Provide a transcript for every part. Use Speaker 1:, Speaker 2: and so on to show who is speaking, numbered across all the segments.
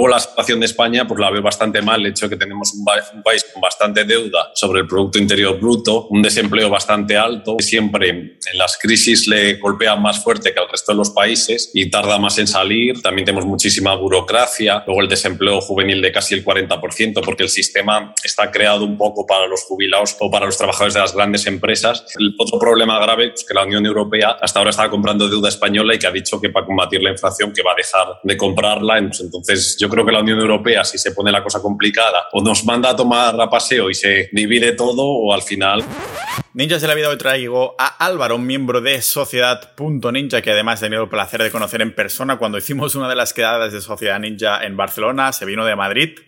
Speaker 1: Luego la situación de España pues la veo bastante mal, el hecho de que tenemos un, país con bastante deuda sobre el Producto Interior Bruto, un desempleo bastante alto, que siempre en las crisis le golpea más fuerte que al resto de los países y tarda más en salir. También tenemos muchísima burocracia, luego el desempleo juvenil de casi el 40%, porque el sistema está creado un poco para los jubilados o para los trabajadores de las grandes empresas. El otro problema grave es que la Unión Europea hasta ahora estaba comprando deuda española y que ha dicho que para combatir la inflación que va a dejar de comprarla. Entonces yo creo que la Unión Europea, si se pone la cosa complicada, o nos manda a tomar a paseo y se divide todo o al final...
Speaker 2: Ninjas de la vida hoy traigo a Álvaro, un miembro de Sociedad.ninja, que además he tenido el placer de conocer en persona cuando hicimos una de las quedadas de Sociedad Ninja en Barcelona, se vino de Madrid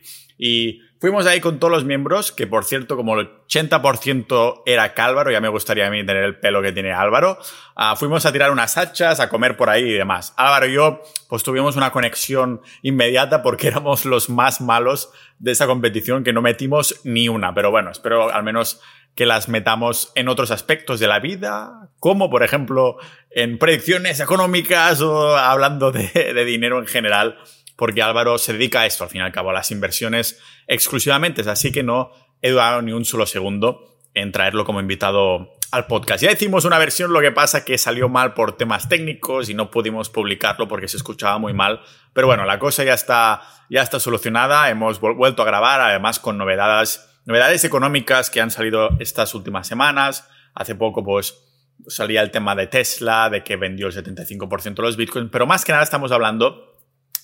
Speaker 2: y fuimos ahí con todos los miembros, que por cierto, como el 80% era Cálvaro, ya me gustaría a mí tener el pelo que tiene Álvaro, uh, fuimos a tirar unas hachas, a comer por ahí y demás. Álvaro y yo, pues tuvimos una conexión inmediata porque éramos los más malos de esa competición, que no metimos ni una, pero bueno, espero al menos que las metamos en otros aspectos de la vida, como por ejemplo en predicciones económicas o hablando de, de, dinero en general, porque Álvaro se dedica a esto, al fin y al cabo, a las inversiones exclusivamente, así que no he dudado ni un solo segundo en traerlo como invitado al podcast. Ya hicimos una versión, lo que pasa que salió mal por temas técnicos y no pudimos publicarlo porque se escuchaba muy mal. Pero bueno, la cosa ya está, ya está solucionada. Hemos vuelto a grabar, además con novedades Novedades económicas que han salido estas últimas semanas. Hace poco, pues, salía el tema de Tesla, de que vendió el 75% de los bitcoins, pero más que nada estamos hablando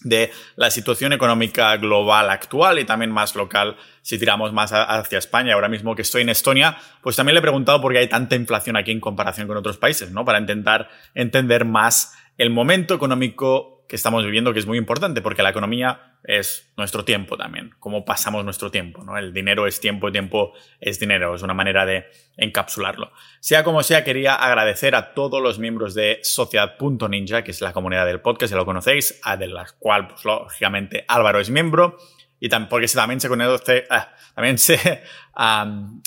Speaker 2: de la situación económica global actual y también más local si tiramos más hacia España. Ahora mismo que estoy en Estonia, pues también le he preguntado por qué hay tanta inflación aquí en comparación con otros países, ¿no? Para intentar entender más el momento económico que estamos viviendo que es muy importante porque la economía es nuestro tiempo también, cómo pasamos nuestro tiempo, ¿no? El dinero es tiempo, tiempo es dinero, es una manera de encapsularlo. Sea como sea, quería agradecer a todos los miembros de Sociedad.ninja, que es la comunidad del podcast, si lo conocéis, de la cual, pues, lógicamente, Álvaro es miembro, y también, porque también se conoce, ah, también se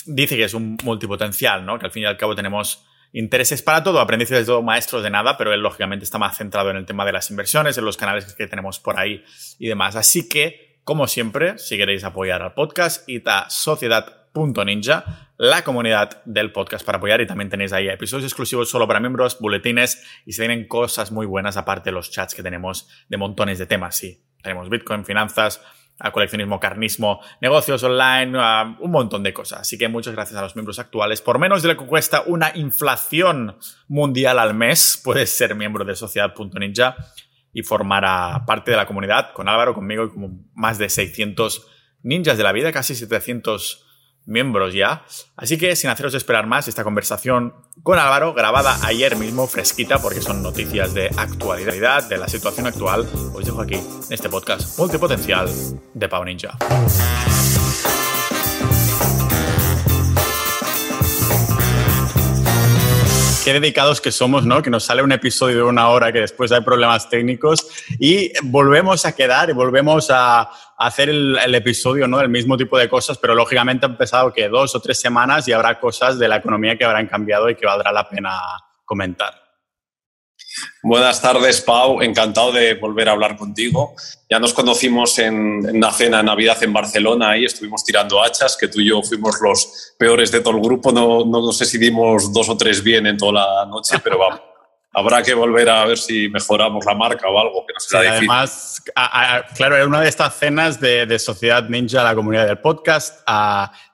Speaker 2: dice que es un multipotencial, ¿no? Que al fin y al cabo tenemos intereses para todo, aprendices de todo, maestros de nada, pero él lógicamente está más centrado en el tema de las inversiones, en los canales que tenemos por ahí y demás. Así que, como siempre, si queréis apoyar al podcast, id a sociedad.ninja, la comunidad del podcast para apoyar y también tenéis ahí episodios exclusivos solo para miembros, boletines y se vienen cosas muy buenas aparte de los chats que tenemos de montones de temas. Sí, tenemos Bitcoin, finanzas, a coleccionismo, carnismo, negocios online, un montón de cosas. Así que muchas gracias a los miembros actuales. Por menos de lo que cuesta una inflación mundial al mes, puedes ser miembro de Sociedad.ninja y formar parte de la comunidad con Álvaro, conmigo y como más de 600 ninjas de la vida, casi 700 miembros ya. Así que sin haceros esperar más, esta conversación con Álvaro, grabada ayer mismo, fresquita, porque son noticias de actualidad, de la situación actual, os dejo aquí, en este podcast multipotencial de Pau Ninja. Qué dedicados que somos, ¿no? Que nos sale un episodio de una hora que después hay problemas técnicos y volvemos a quedar y volvemos a, hacer el, episodio, ¿no? El mismo tipo de cosas, pero lógicamente ha empezado que dos o tres semanas y habrá cosas de la economía que habrán cambiado y que valdrá la pena comentar.
Speaker 1: Buenas tardes, Pau. Encantado de volver a hablar contigo. Ya nos conocimos en, una cena de Navidad en Barcelona y estuvimos tirando hachas, que tú y yo fuimos los peores de todo el grupo. No, no, sé si dimos dos o tres bien en toda la noche, pero vamos. Habrá que volver a ver si mejoramos la marca o algo, que
Speaker 2: nos Además, claro, era una de estas cenas de, Sociedad Ninja, la comunidad del podcast,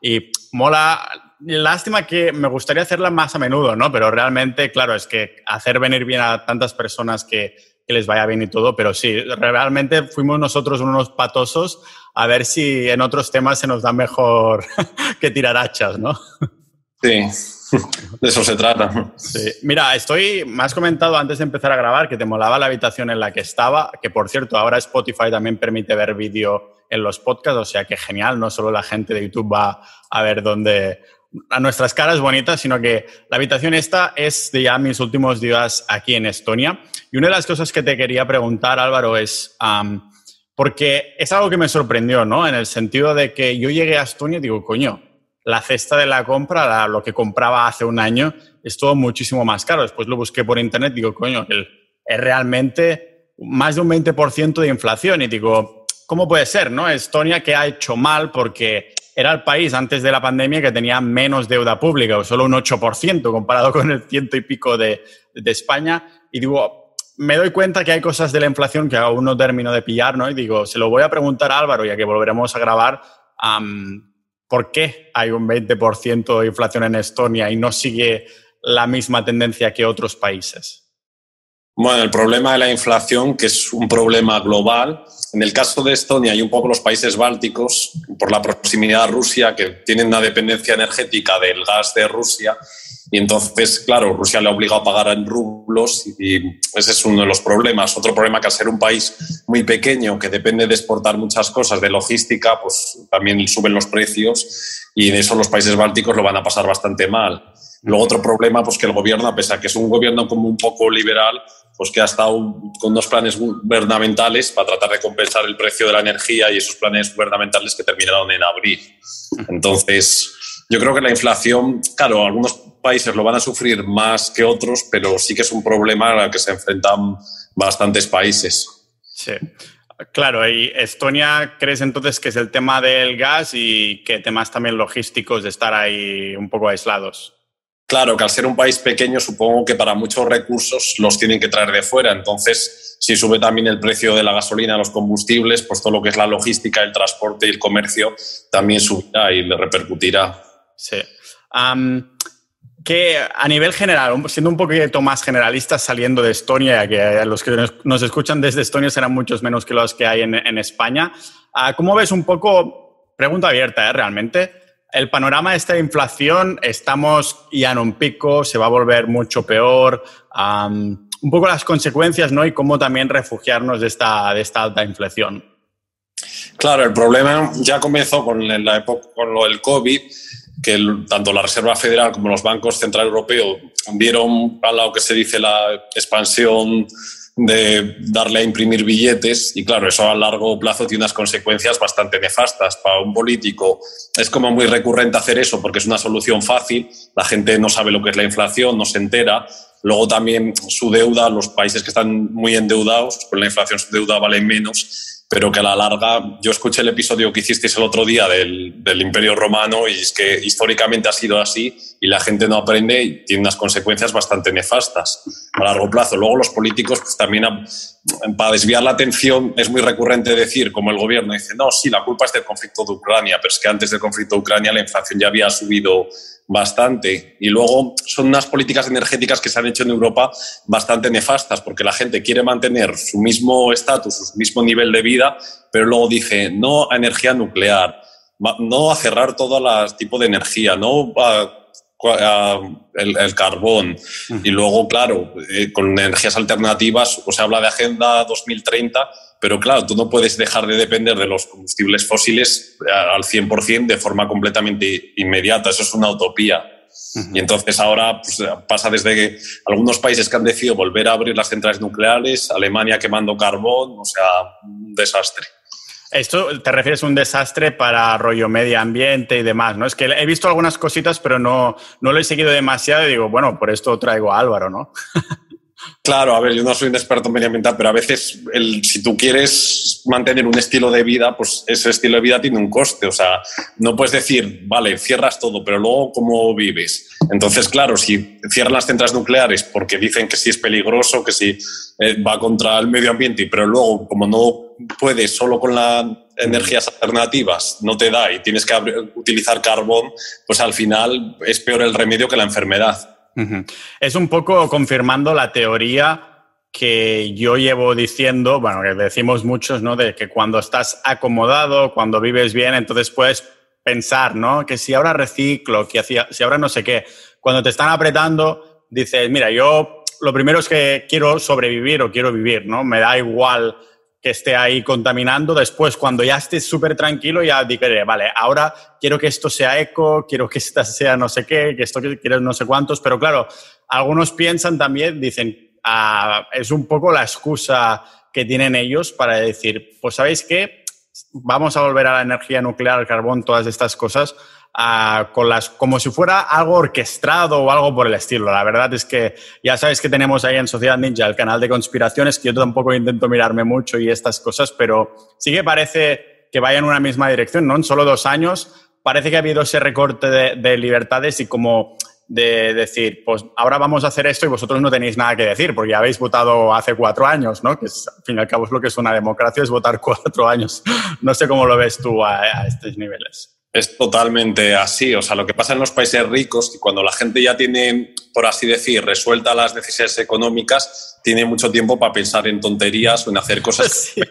Speaker 2: y mola lástima que me gustaría hacerla más a menudo, ¿no? Pero realmente, claro, es que hacer venir bien a tantas personas que, que les vaya bien y todo, pero sí, realmente fuimos nosotros unos patosos a ver si en otros temas se nos da mejor que tirar hachas, ¿no?
Speaker 1: Sí, de eso se trata.
Speaker 2: Sí. Mira, estoy, me has comentado antes de empezar a grabar que te molaba la habitación en la que estaba, que por cierto, ahora Spotify también permite ver vídeo en los podcasts, o sea que genial, no solo la gente de YouTube va a ver dónde, a nuestras caras bonitas, sino que la habitación esta es de ya mis últimos días aquí en Estonia. Y una de las cosas que te quería preguntar, Álvaro, es, porque es algo que me sorprendió, ¿no? En el sentido de que yo llegué a Estonia y digo, coño, la cesta de la compra, lo que compraba hace un año, es todo muchísimo más caro. Después lo busqué por internet y digo, coño, es realmente más de un 20% de inflación. Y digo, ¿cómo puede ser, no? Estonia que ha hecho mal porque era el país antes de la pandemia que tenía menos deuda pública, o solo un 8% comparado con el ciento y pico de, España. Y digo, me doy cuenta que hay cosas de la inflación que aún no termino de pillar, ¿no? Y digo, se lo voy a preguntar a Álvaro, ya que volveremos a grabar, ¿por qué hay un 20% de inflación en Estonia y no sigue la misma tendencia que otros países?
Speaker 1: Bueno, el problema de la inflación, que es un problema global, en el caso de Estonia y un poco los países bálticos, por la proximidad a Rusia, que tienen una dependencia energética del gas de Rusia, y entonces, claro, Rusia le ha obligado a pagar en rublos y ese es uno de los problemas. Otro problema que al ser un país muy pequeño que depende de exportar muchas cosas de logística, pues también suben los precios y en eso los países bálticos lo van a pasar bastante mal. Luego otro problema, pues que el gobierno, a pesar que es un gobierno como un poco liberal, pues que ha estado con unos planes gubernamentales para tratar de compensar el precio de la energía y esos planes gubernamentales que terminaron en abril. Entonces, yo creo que la inflación, claro, algunos países lo van a sufrir más que otros, pero sí que es un problema al que se enfrentan bastantes países.
Speaker 2: Sí. Claro, y Estonia, ¿crees entonces que es el tema del gas y que temas también logísticos de estar ahí un poco aislados?
Speaker 1: Claro, que al ser un país pequeño, supongo que para muchos recursos los tienen que traer de fuera. Entonces, si sube también el precio de la gasolina, los combustibles, pues todo lo que es la logística, el transporte y el comercio también subirá y le repercutirá.
Speaker 2: Sí. que a nivel general, siendo un poquito más generalistas, saliendo de Estonia, que los que nos escuchan desde Estonia serán muchos menos que los que hay en, España, ah, ¿cómo ves un poco, pregunta abierta, ¿eh? realmente, el panorama de esta inflación, estamos ya en un pico, se va a volver mucho peor. un poco las consecuencias, ¿no? Y cómo también refugiarnos de esta, de esta alta inflación.
Speaker 1: Claro, el problema ya comenzó con, la época, con lo del COVID, que tanto la Reserva Federal como los bancos centrales europeos vieron a lo que se dice la expansión de darle a imprimir billetes y claro, eso a largo plazo tiene unas consecuencias bastante nefastas. Para un político es como muy recurrente hacer eso porque es una solución fácil, la gente no sabe lo que es la inflación, no se entera. Luego también su deuda, los países que están muy endeudados, con la inflación su deuda vale menos pero que a la larga, yo escuché el episodio que hicisteis el otro día del, del, Imperio Romano y es que históricamente ha sido así y la gente no aprende y tiene unas consecuencias bastante nefastas a largo plazo. Luego los políticos pues, también, para desviar la atención, es muy recurrente decir, como el gobierno dice, no, sí, la culpa es del conflicto de Ucrania, pero es que antes del conflicto de Ucrania la inflación ya había subido bastante. Y luego son unas políticas energéticas que se han hecho en Europa bastante nefastas, porque la gente quiere mantener su mismo estatus, su mismo nivel de vida, pero luego dice no a energía nuclear, no a cerrar todo el tipo de energía, no a, el, carbón. Y luego, claro, eh, con energías alternativas, o se habla de Agenda 2030 pero claro, tú no puedes dejar de depender de los combustibles fósiles eh, al 100% de forma completamente inmediata. Eso es una utopía. Y entonces ahora pues, pasa desde que algunos países que han decidido volver a abrir las centrales nucleares, Alemania quemando carbón, o sea, un desastre.
Speaker 2: Esto te refieres a un desastre para rollo medio ambiente y demás, ¿no? Es que he visto algunas cositas, pero no, no lo he seguido demasiado y digo, bueno, por esto traigo a Álvaro, ¿no?
Speaker 1: Claro, a ver, yo no soy un experto en medioambiental, pero a veces si tú quieres mantener un estilo de vida, pues ese estilo de vida tiene un coste. O sea, no puedes decir, vale, cierras todo, pero luego cómo vives. Entonces, claro, si cierran las centrales nucleares porque dicen que sí es peligroso, que sí eh, va contra el medio ambiente, pero luego como no puedes solo con las energías alternativas, no te da y tienes que utilizar carbón, pues al final es peor el remedio que la enfermedad.
Speaker 2: Es un poco confirmando la teoría que yo llevo diciendo, bueno, que decimos muchos, ¿no? De que cuando estás acomodado, cuando vives bien, entonces puedes pensar, ¿no? Que si ahora reciclo, que si ahora no sé qué, cuando te están apretando, dices, mira, yo lo primero es que quiero sobrevivir o quiero vivir, ¿no? Me da igual que esté ahí contaminando. Después, cuando ya estés súper tranquilo, ya diré, vale, ahora quiero que esto sea eco, quiero que esta sea no sé qué, que esto quiero no sé cuántos. Pero claro, algunos piensan también, dicen, ah, es un poco la excusa que tienen ellos para decir, pues sabéis qué, vamos a volver a la energía nuclear, carbón, todas estas cosas. Con las, como si fuera algo orquestado o algo por el estilo. La verdad es que ya sabes que tenemos ahí en Sociedad Ninja el canal de conspiraciones, que yo tampoco intento mirarme mucho y estas cosas, pero sí que parece que vaya en una misma dirección, ¿no? En solo dos años parece que ha habido ese recorte de, de libertades y como de decir, pues ahora vamos a hacer esto y vosotros no tenéis nada que decir, porque ya habéis votado hace cuatro años, ¿no? Que al fin y al cabo es lo que es una democracia, es votar cuatro años. No sé cómo lo ves tú a estos niveles.
Speaker 1: Es totalmente así. O sea, lo que pasa en los países ricos, que cuando la gente ya tiene, por así decir, resuelta las necesidades económicas, tiene mucho tiempo para pensar en tonterías o en hacer cosas que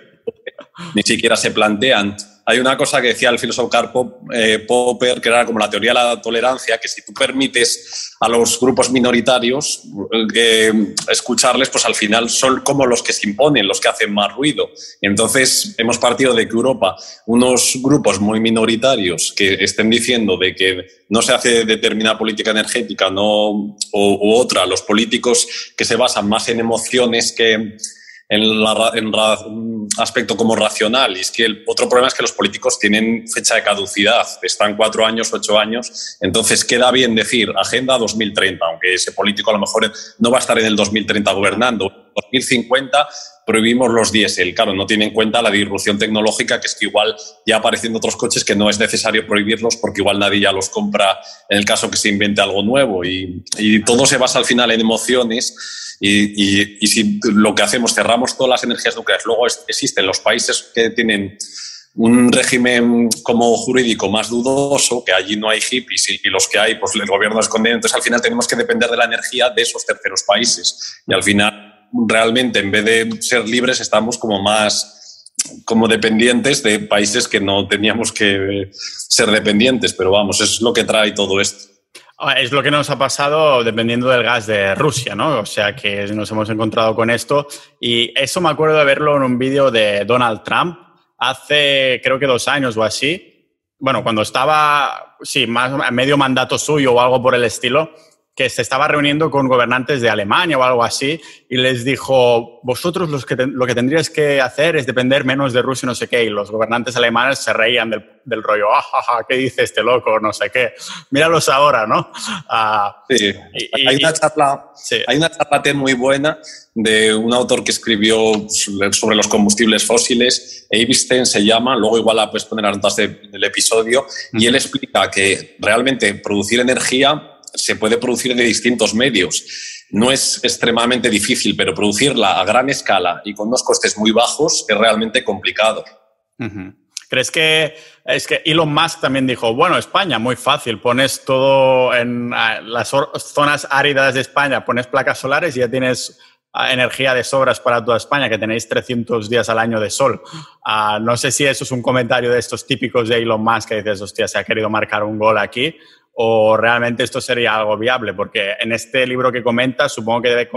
Speaker 1: ni siquiera se plantean. Hay una cosa que decía el filósofo Karl eh, Popper, que era como la teoría de la tolerancia, que si tú permites a los grupos minoritarios eh, escucharles, pues al final son como los que se imponen, los que hacen más ruido. Entonces, hemos partido de que Europa, unos grupos muy minoritarios que estén diciendo de que no se hace determinada política energética no, o, u otra, los políticos que se basan más en emociones que en, la, en un aspecto como racional. Y es que el otro problema es que los políticos tienen fecha de caducidad, están cuatro años, ocho años. Entonces queda bien decir Agenda 2030, aunque ese político a lo mejor no va a estar en el 2030 gobernando. 2050 prohibimos los diésel. Claro, no tiene en cuenta la disrupción tecnológica, que es que igual ya aparecen otros coches que no es necesario prohibirlos porque igual nadie ya los compra en el caso que se invente algo nuevo. Y, y todo se basa al final en emociones y, si lo que hacemos, cerramos todas las energías nucleares, luego existen los países que tienen un régimen como jurídico más dudoso, que allí no hay hippies y, los que hay, pues el gobierno esconde. Entonces, al final tenemos que depender de la energía de esos terceros países. Y al final, realmente, en vez de ser libres, estamos como más como dependientes de países que no teníamos que ser dependientes. Pero vamos, es lo que trae todo esto.
Speaker 2: Ah, es lo que nos ha pasado dependiendo del gas de Rusia, ¿no? O sea que nos hemos encontrado con esto. Y eso me acuerdo de verlo en un vídeo de Donald Trump hace, creo que dos años o así. Bueno, cuando estaba, sí, más medio mandato suyo o algo por el estilo, que se estaba reuniendo con gobernantes de Alemania o algo así y les dijo, vosotros los que lo que tendríais que hacer es depender menos de Rusia no sé qué. Y los gobernantes alemanes se reían del, rollo, ah, ¿qué dice este loco? No sé qué. Míralos ahora, ¿no?
Speaker 1: Ah, sí. hay, una charla, hay una charla muy buena de un autor que escribió sobre los combustibles fósiles, Eivistein se llama, luego igual la puedes poner antes del episodio, y él explica que realmente producir energía se puede producir de distintos medios. No es extremadamente difícil, pero producirla a gran escala y con unos costes muy bajos es realmente complicado.
Speaker 2: ¿Crees que es que Elon Musk también dijo, bueno, España, muy fácil, pones todo en las zonas áridas de España, pones placas solares y ya tienes energía de sobras para toda España, que tenéis 300 días al año de sol. Ah, no sé si eso es un comentario de estos típicos de Elon Musk que dices, hostia, se ha querido marcar un gol aquí, o realmente esto sería algo viable, porque en este libro que comenta supongo que debe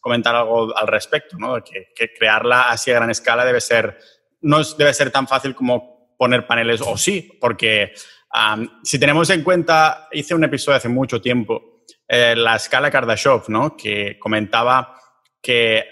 Speaker 2: comentar algo al respecto, ¿no? que, crearla así a gran escala debe ser, no debe ser tan fácil como poner paneles, o sí, porque si tenemos en cuenta, hice un episodio hace mucho tiempo, eh, la escala Kardashev, ¿no? que comentaba que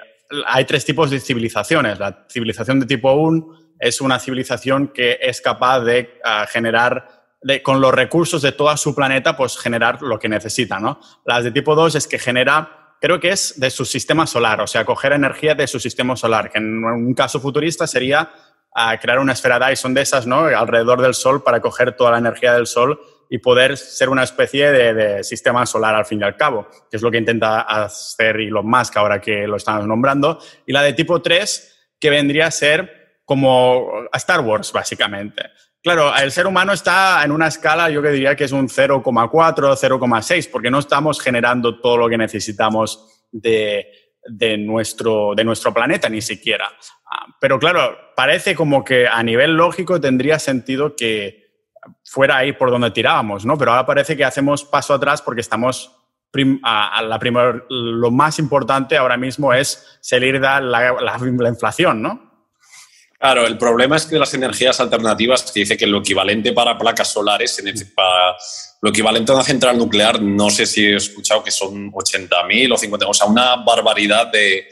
Speaker 2: hay tres tipos de civilizaciones. La civilización de tipo 1 es una civilización que es capaz de ah, generar con los recursos de todo su planeta, pues generar lo que necesita, ¿no? Las de tipo 2 es que genera, creo que es de su sistema solar, o sea, coger energía de su sistema solar, que en un caso futurista sería ah, crear una esfera Dyson de esas, ¿no? Alrededor del Sol para coger toda la energía del Sol y poder ser una especie de, de, sistema solar al fin y al cabo, que es lo que intenta hacer Elon Musk ahora que lo estamos nombrando. Y la de tipo 3, que vendría a ser como a Star Wars, básicamente. Claro, el ser humano está en una escala, yo que diría que es un 0,4, 0,6, porque no estamos generando todo lo que necesitamos de, nuestro, de nuestro planeta, ni siquiera. Ah, pero claro, parece como que a nivel lógico tendría sentido que fuera ahí por donde tirábamos, ¿no? Pero ahora parece que hacemos paso atrás porque estamos a, la primer, lo más importante ahora mismo es salir de la, la inflación, ¿no?
Speaker 1: Claro, el problema es que las energías alternativas, que dice que lo equivalente para placas solares, para lo equivalente a una central nuclear, no sé si he escuchado que son 80.000 o 50.000, o sea, una barbaridad de,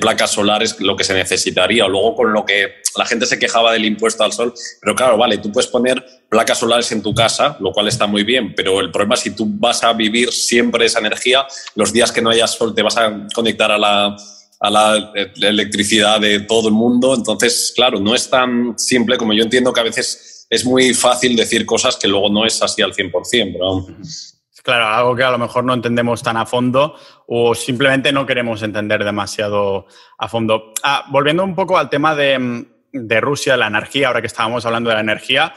Speaker 1: placas solares lo que se necesitaría. Luego con lo que la gente se quejaba del impuesto al sol, pero claro, vale, tú puedes poner placas solares en tu casa, lo cual está muy bien, pero el problema es si tú vas a vivir siempre esa energía, los días que no haya sol te vas a conectar a la, a la electricidad de todo el mundo. Entonces, claro, no es tan simple como yo entiendo que a veces es muy fácil decir cosas que luego no es así al 100%. Pero...
Speaker 2: Claro, algo que a lo mejor no entendemos tan a fondo o simplemente no queremos entender demasiado a fondo. Ah, volviendo un poco al tema de, de Rusia, la energía, ahora que estábamos hablando de la energía,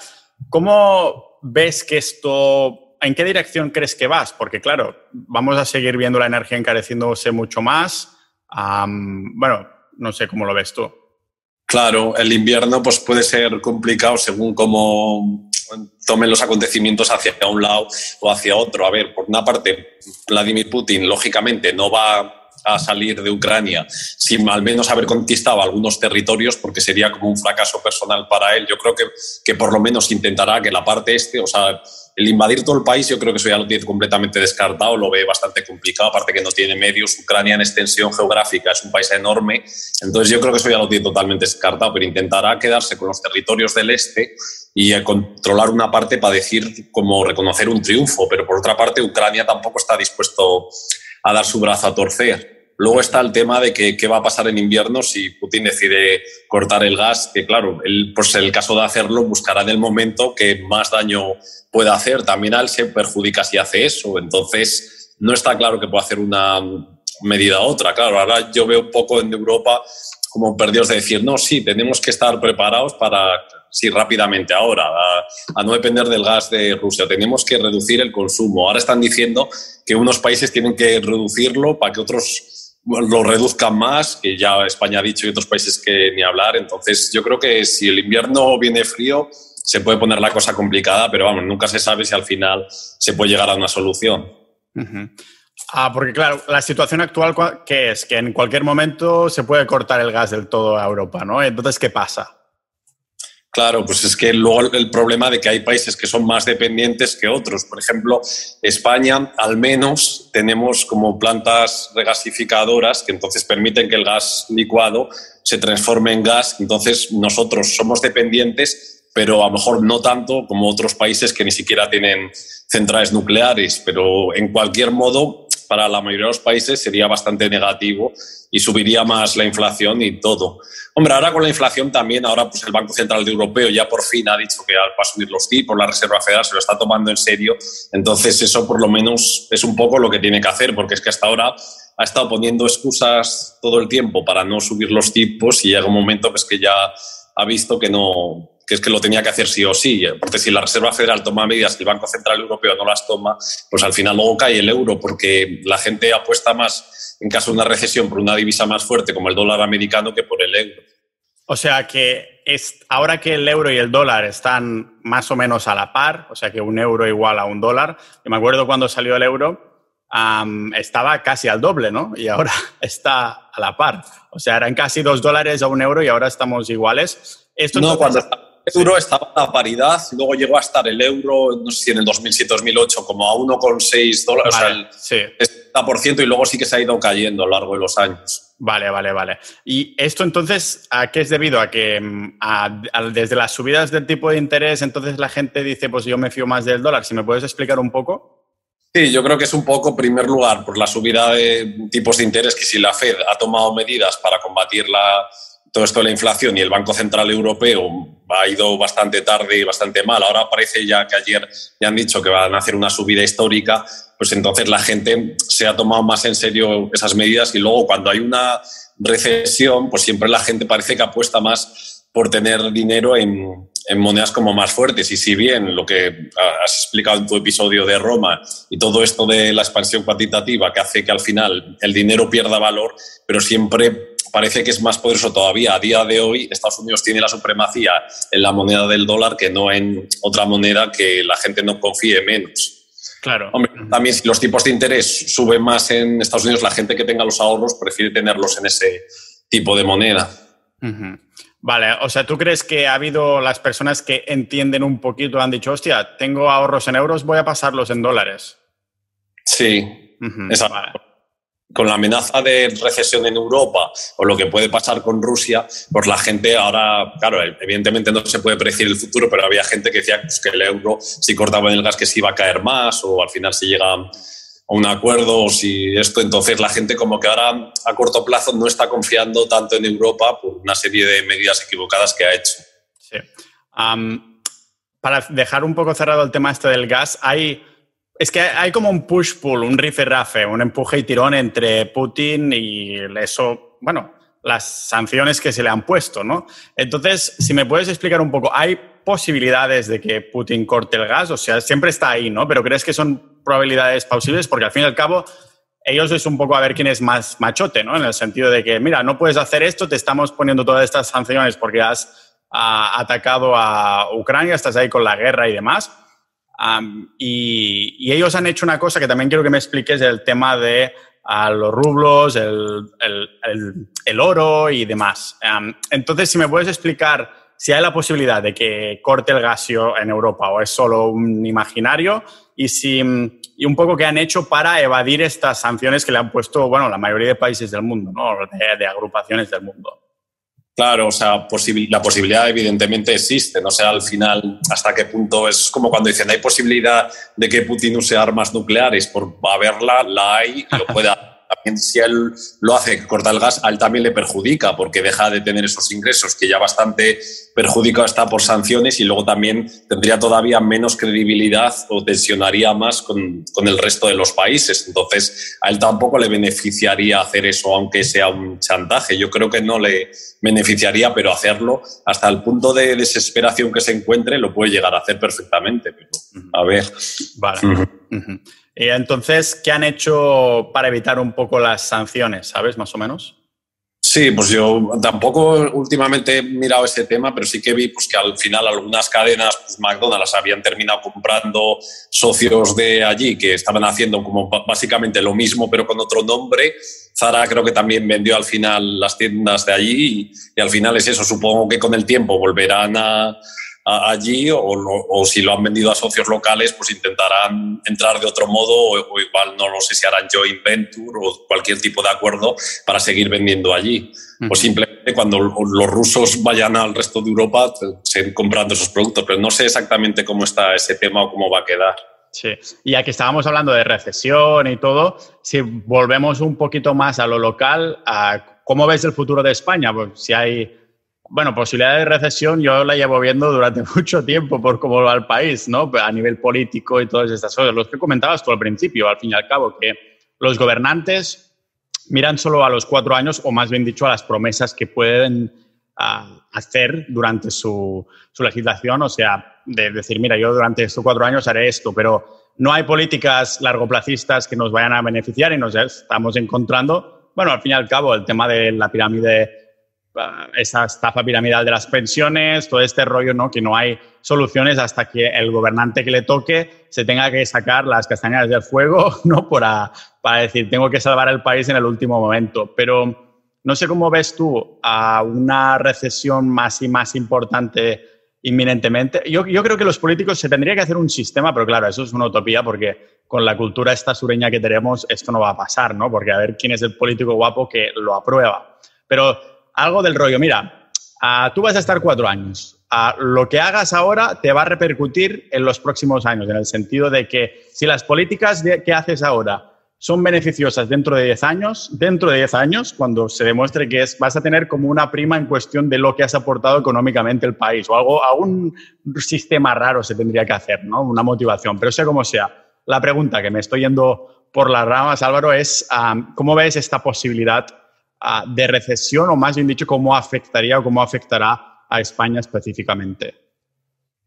Speaker 2: ¿cómo ves que esto, en qué dirección crees que vas? Porque claro, vamos a seguir viendo la energía encareciéndose mucho más. Bueno, no sé cómo lo ves tú.
Speaker 1: Claro, el invierno pues puede ser complicado según cómo tomen los acontecimientos hacia un lado o hacia otro. A ver, por una parte, Vladimir Putin, lógicamente, no va a salir de Ucrania sin al menos haber conquistado algunos territorios, porque sería como un fracaso personal para él. Yo creo que, que por lo menos intentará que la parte este, o sea, el invadir todo el país, yo creo que eso ya lo tiene completamente descartado, lo ve bastante complicado, aparte que no tiene medios. Ucrania en extensión geográfica es un país enorme, entonces yo creo que eso ya lo tiene totalmente descartado, pero intentará quedarse con los territorios del este y controlar una parte para decir como reconocer un triunfo, pero por otra parte Ucrania tampoco está dispuesto a dar su brazo a torcer. Luego está el tema de que, qué va a pasar en invierno si Putin decide cortar el gas, que claro, él, pues el caso de hacerlo buscará en el momento que más daño pueda hacer. También a él se perjudica si hace eso. Entonces, no está claro que pueda hacer una medida u otra. Claro, ahora yo veo un poco en Europa como perdidos de decir, no, sí, tenemos que estar preparados para, sí, rápidamente ahora, a, no depender del gas de Rusia. Tenemos que reducir el consumo. Ahora están diciendo que unos países tienen que reducirlo para que otros lo reduzcan más, que ya España ha dicho y otros países que ni hablar. Entonces, yo creo que si el invierno viene frío, se puede poner la cosa complicada, pero vamos, nunca se sabe si al final se puede llegar a una solución.
Speaker 2: Ah, porque claro, la situación actual, ¿qué es? Que en cualquier momento se puede cortar el gas del todo a Europa, ¿no? Entonces, ¿qué pasa?
Speaker 1: Claro, pues es que luego el problema de que hay países que son más dependientes que otros. Por ejemplo, España, al menos, tenemos como plantas regasificadoras que entonces permiten que el gas licuado se transforme en gas. Entonces, nosotros somos dependientes, pero a lo mejor no tanto como otros países que ni siquiera tienen centrales nucleares. Pero en cualquier modo, para la mayoría de los países sería bastante negativo y subiría más la inflación y todo. Hombre, ahora con la inflación también, ahora pues el Banco Central Europeo ya por fin ha dicho que va a subir los tipos, la Reserva Federal se lo está tomando en serio, entonces eso por lo menos es un poco lo que tiene que hacer, porque es que hasta ahora ha estado poniendo excusas todo el tiempo para no subir los tipos y llega un momento pues, que ya ha visto que no, que es que lo tenía que hacer sí o sí, porque si la Reserva Federal toma medidas y el Banco Central Europeo no las toma, pues al final luego cae el euro, porque la gente apuesta más en caso de una recesión por una divisa más fuerte como el dólar americano que por el euro.
Speaker 2: O sea que es, ahora que el euro y el dólar están más o menos a la par, o sea que un euro igual a un dólar, yo me acuerdo cuando salió el euro, estaba casi al doble, ¿no? Y ahora está a la par. O sea, eran casi dos dólares a un euro y ahora estamos iguales.
Speaker 1: Esto no, cuando, el euro estaba a paridad, luego llegó a estar el euro, no sé si en el 2007-2008, como a 1,6 dólares, o sea, el sí. 70%, y luego sí que se ha ido cayendo a lo largo de los años.
Speaker 2: Vale, vale, vale. ¿Y esto entonces a qué es debido? ¿A que mm, desde las subidas del tipo de interés entonces la gente dice, pues yo me fío más del dólar? Si me puedes explicar un poco.
Speaker 1: Sí, yo creo que es un poco, en primer lugar, por la subida de tipos de interés, que si la Fed ha tomado medidas para combatir la, todo esto de la inflación y el Banco Central Europeo ha ido bastante tarde y bastante mal. Ahora parece ya que ayer ya han dicho que van a hacer una subida histórica, pues entonces la gente se ha tomado más en serio esas medidas y luego cuando hay una recesión, pues siempre la gente parece que apuesta más por tener dinero en, en monedas como más fuertes. Y si bien lo que has explicado en tu episodio de Roma y todo esto de la expansión cuantitativa que hace que al final el dinero pierda valor, pero siempre parece que es más poderoso todavía. A día de hoy, Estados Unidos tiene la supremacía en la moneda del dólar que no en otra moneda que la gente no confíe menos.
Speaker 2: Claro.
Speaker 1: también si los tipos de interés suben más en Estados Unidos, la gente que tenga los ahorros prefiere tenerlos en ese tipo de moneda.
Speaker 2: Vale, o sea, ¿tú crees que ha habido las personas que entienden un poquito, han dicho, hostia, tengo ahorros en euros, voy a pasarlos en dólares?
Speaker 1: Sí, exacto. Con la amenaza de recesión en Europa o lo que puede pasar con Rusia, pues la gente ahora, claro, evidentemente no se puede predecir el futuro, pero había gente que decía pues, que el euro, si cortaban el gas, que se iba a caer más o al final se llega a un acuerdo o si esto, entonces la gente como que ahora a corto plazo no está confiando tanto en Europa por una serie de medidas equivocadas que ha hecho.
Speaker 2: Sí. para dejar un poco cerrado el tema este del gas, hay es que hay como un push-pull, un rife-rafe, un empuje y tirón entre Putin y eso, bueno, las sanciones que se le han puesto, ¿no? Entonces, si me puedes explicar un poco, ¿hay posibilidades de que Putin corte el gas? O sea, siempre está ahí, ¿no? Pero ¿crees que son probabilidades plausibles? Porque al fin y al cabo, ellos es un poco a ver quién es más machote, ¿no? En el sentido de que, mira, no puedes hacer esto, te estamos poniendo todas estas sanciones porque has ah, atacado a Ucrania, estás ahí con la guerra y demás y, ellos han hecho una cosa que también quiero que me expliques, el tema de los rublos, el, el, oro y demás. entonces, si me puedes explicar si hay la posibilidad de que corte el gasio en Europa o es solo un imaginario y, si, y un poco qué han hecho para evadir estas sanciones que le han puesto, bueno, la mayoría de países del mundo, ¿no? de agrupaciones del mundo.
Speaker 1: Claro, o sea, la posibilidad evidentemente existe, no sé al final hasta qué punto es como cuando dicen hay posibilidad de que Putin use armas nucleares, por haberla, la hay, lo pueda también si él lo hace, corta el gas, a él también le perjudica porque deja de tener esos ingresos que ya bastante perjudicado está por sanciones y luego también tendría todavía menos credibilidad o tensionaría más con, con el resto de los países. Entonces, a él tampoco le beneficiaría hacer eso, aunque sea un chantaje. Yo creo que no le beneficiaría, pero hacerlo hasta el punto de desesperación que se encuentre lo puede llegar a hacer perfectamente. Pero, a ver.
Speaker 2: Vale. Y entonces, ¿qué han hecho para evitar un poco las sanciones? ¿Sabes más o menos?
Speaker 1: Sí, pues yo tampoco últimamente he mirado ese tema, pero sí que vi pues, que al final algunas cadenas, pues McDonald's, habían terminado comprando socios de allí que estaban haciendo como básicamente lo mismo, pero con otro nombre. Zara creo que también vendió al final las tiendas de allí y al final es eso. Supongo que con el tiempo volverán a, allí o, si lo han vendido a socios locales, pues intentarán entrar de otro modo o, igual no lo sé si harán joint venture o cualquier tipo de acuerdo para seguir vendiendo allí. O simplemente cuando los rusos vayan al resto de Europa, seguir comprando esos productos. Pero no sé exactamente cómo está ese tema o cómo va a quedar.
Speaker 2: Sí, y aquí estábamos hablando de recesión y todo, si volvemos un poquito más a lo local, ¿cómo ves el futuro de España? Pues si hay bueno, posibilidad de recesión yo la llevo viendo durante mucho tiempo por cómo va el país, ¿no? A nivel político y todas estas cosas. Los que comentabas tú al principio, al fin y al cabo, que los gobernantes miran solo a los cuatro años, o más bien dicho, a las promesas que pueden ah, hacer durante su, su, legislación. O sea, de decir, mira, yo durante estos cuatro años haré esto, pero no hay políticas largoplacistas que nos vayan a beneficiar y nos estamos encontrando, bueno, al fin y al cabo, el tema de la pirámide esa estafa piramidal de las pensiones, todo este rollo, ¿no? Que no hay soluciones hasta que el gobernante que le toque se tenga que sacar las castañas del fuego, ¿no? Para, para decir, tengo que salvar el país en el último momento. Pero no sé cómo ves tú a una recesión más y más importante inminentemente. Yo, yo creo que los políticos se tendría que hacer un sistema, pero claro, eso es una utopía porque con la cultura esta sureña que tenemos esto no va a pasar, ¿no? Porque a ver quién es el político guapo que lo aprueba. Pero algo del rollo, mira, tú vas a estar cuatro años. Ah, lo que hagas ahora te va a repercutir en los próximos años, en el sentido de que si las políticas que haces ahora son beneficiosas dentro de 10 años, dentro de 10 años, cuando se demuestre que es, vas a tener como una prima en cuestión de lo que has aportado económicamente el país o algo, algún sistema raro se tendría que hacer, ¿no? Una motivación, pero sea como sea. La pregunta que me estoy yendo por las ramas, Álvaro, es ¿cómo ves esta posibilidad de recesión o más bien dicho, cómo afectaría o cómo afectará a España específicamente.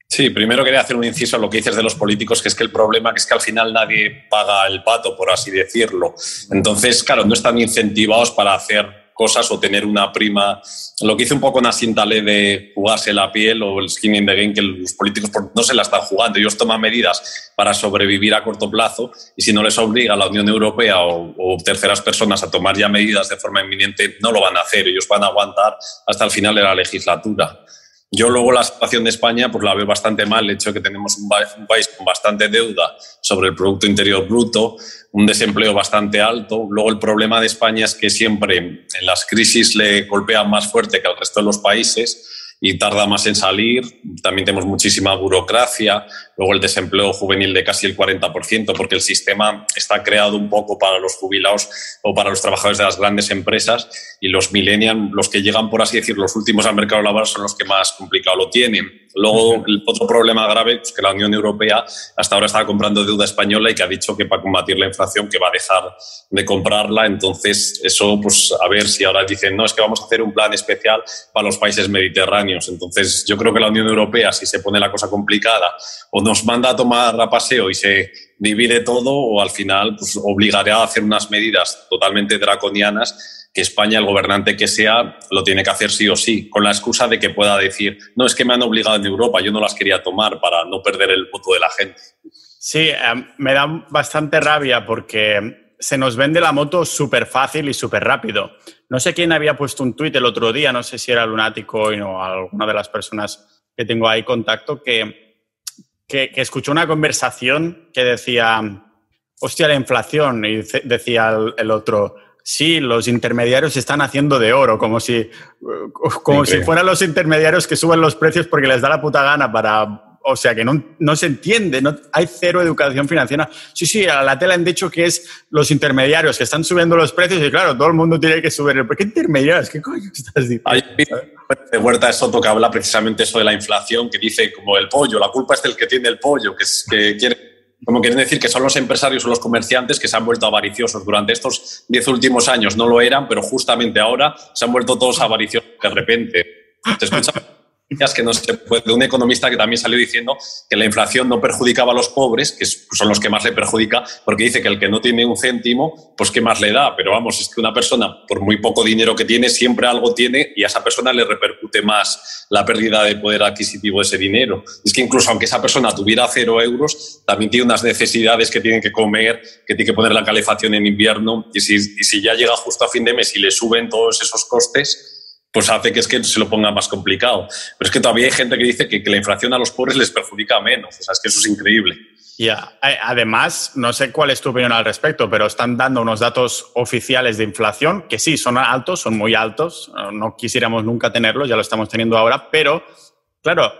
Speaker 1: Sí, primero quería hacer un inciso a lo que dices de los políticos, que es que el problema es que al final nadie paga el pato, por así decirlo. Entonces, claro, no están incentivados para hacer cosas o tener una prima. Lo que hice un poco en Asintale de jugarse la piel o el skin in the game, que los políticos no se la están jugando. Ellos toman medidas para sobrevivir a corto plazo y si no les obliga la Unión Europea o, terceras personas a tomar ya medidas de forma inminente, no lo van a hacer. Ellos van a aguantar hasta el final de la legislatura. Yo luego la situación de España pues la veo bastante mal, el hecho de que tenemos un, país con bastante deuda sobre el Producto Interior Bruto, un desempleo bastante alto. Luego el problema de España es que siempre en las crisis le golpea más fuerte que al resto de los países y tarda más en salir. También tenemos muchísima burocracia, luego el desempleo juvenil de casi el 40%, porque el sistema está creado un poco para los jubilados o para los trabajadores de las grandes empresas y los millennials, los que llegan, por así decir, los últimos al mercado laboral son los que más complicado lo tienen. Luego, el otro problema grave es que la Unión Europea hasta ahora estaba comprando deuda española y que ha dicho que para combatir la inflación que va a dejar de comprarla. Entonces, eso, pues a ver si ahora dicen, no, es que vamos a hacer un plan especial para los países mediterráneos. Entonces, yo creo que la Unión Europea, si se pone la cosa complicada, o nos manda a tomar a paseo y se divide todo, o al final pues, obligará a hacer unas medidas totalmente draconianas que España, el gobernante que sea, lo tiene que hacer sí o sí, con la excusa de que pueda decir, no, es que me han obligado en Europa, yo no las quería tomar para no perder el voto de la gente.
Speaker 2: Sí, eh, me da bastante rabia porque se nos vende la moto súper fácil y súper rápido. No sé quién había puesto un tuit el otro día, no sé si era Lunático o alguna de las personas que tengo ahí contacto, que, que, escuchó una conversación que decía, hostia, la inflación, y decía el otro, Sí, los intermediarios están haciendo de oro, como si, como si fueran los intermediarios que suben los precios porque les da la puta gana para... O sea, que no, no se entiende, no, hay cero educación financiera. Sí, sí, a la tela han dicho que es los intermediarios que están subiendo los precios y claro, todo el mundo tiene que subir. ¿Por qué intermediarios? ¿Qué coño estás diciendo? Hay
Speaker 1: de Huerta de Soto que habla precisamente eso de la inflación, que dice como el pollo, la culpa es del que tiene el pollo, que, es, que quiere como quieren decir que son los empresarios o los comerciantes que se han vuelto avariciosos. Durante estos diez últimos años no lo eran, pero justamente ahora se han vuelto todos avariciosos de repente. Te que no se puede. Un economista que también salió diciendo que la inflación no perjudicaba a los pobres, que son los que más le perjudica, porque dice que el que no tiene un céntimo, pues qué más le da. Pero vamos, es que una persona, por muy poco dinero que tiene, siempre algo tiene y a esa persona le repercute más la pérdida de poder adquisitivo de ese dinero. Es que incluso aunque esa persona tuviera cero euros, también tiene unas necesidades que tiene que comer, que tiene que poner la calefacción en invierno y si, y si ya llega justo a fin de mes y le suben todos esos costes, pues hace que es que se lo ponga más complicado. Pero es que todavía hay gente que dice que, la inflación a los pobres les perjudica menos. O sea, es que eso es increíble.
Speaker 2: Ya, además, no sé cuál es tu opinión al respecto, pero están dando unos datos oficiales de inflación que sí, son altos, son muy altos. No quisiéramos nunca tenerlos, ya lo estamos teniendo ahora, pero claro,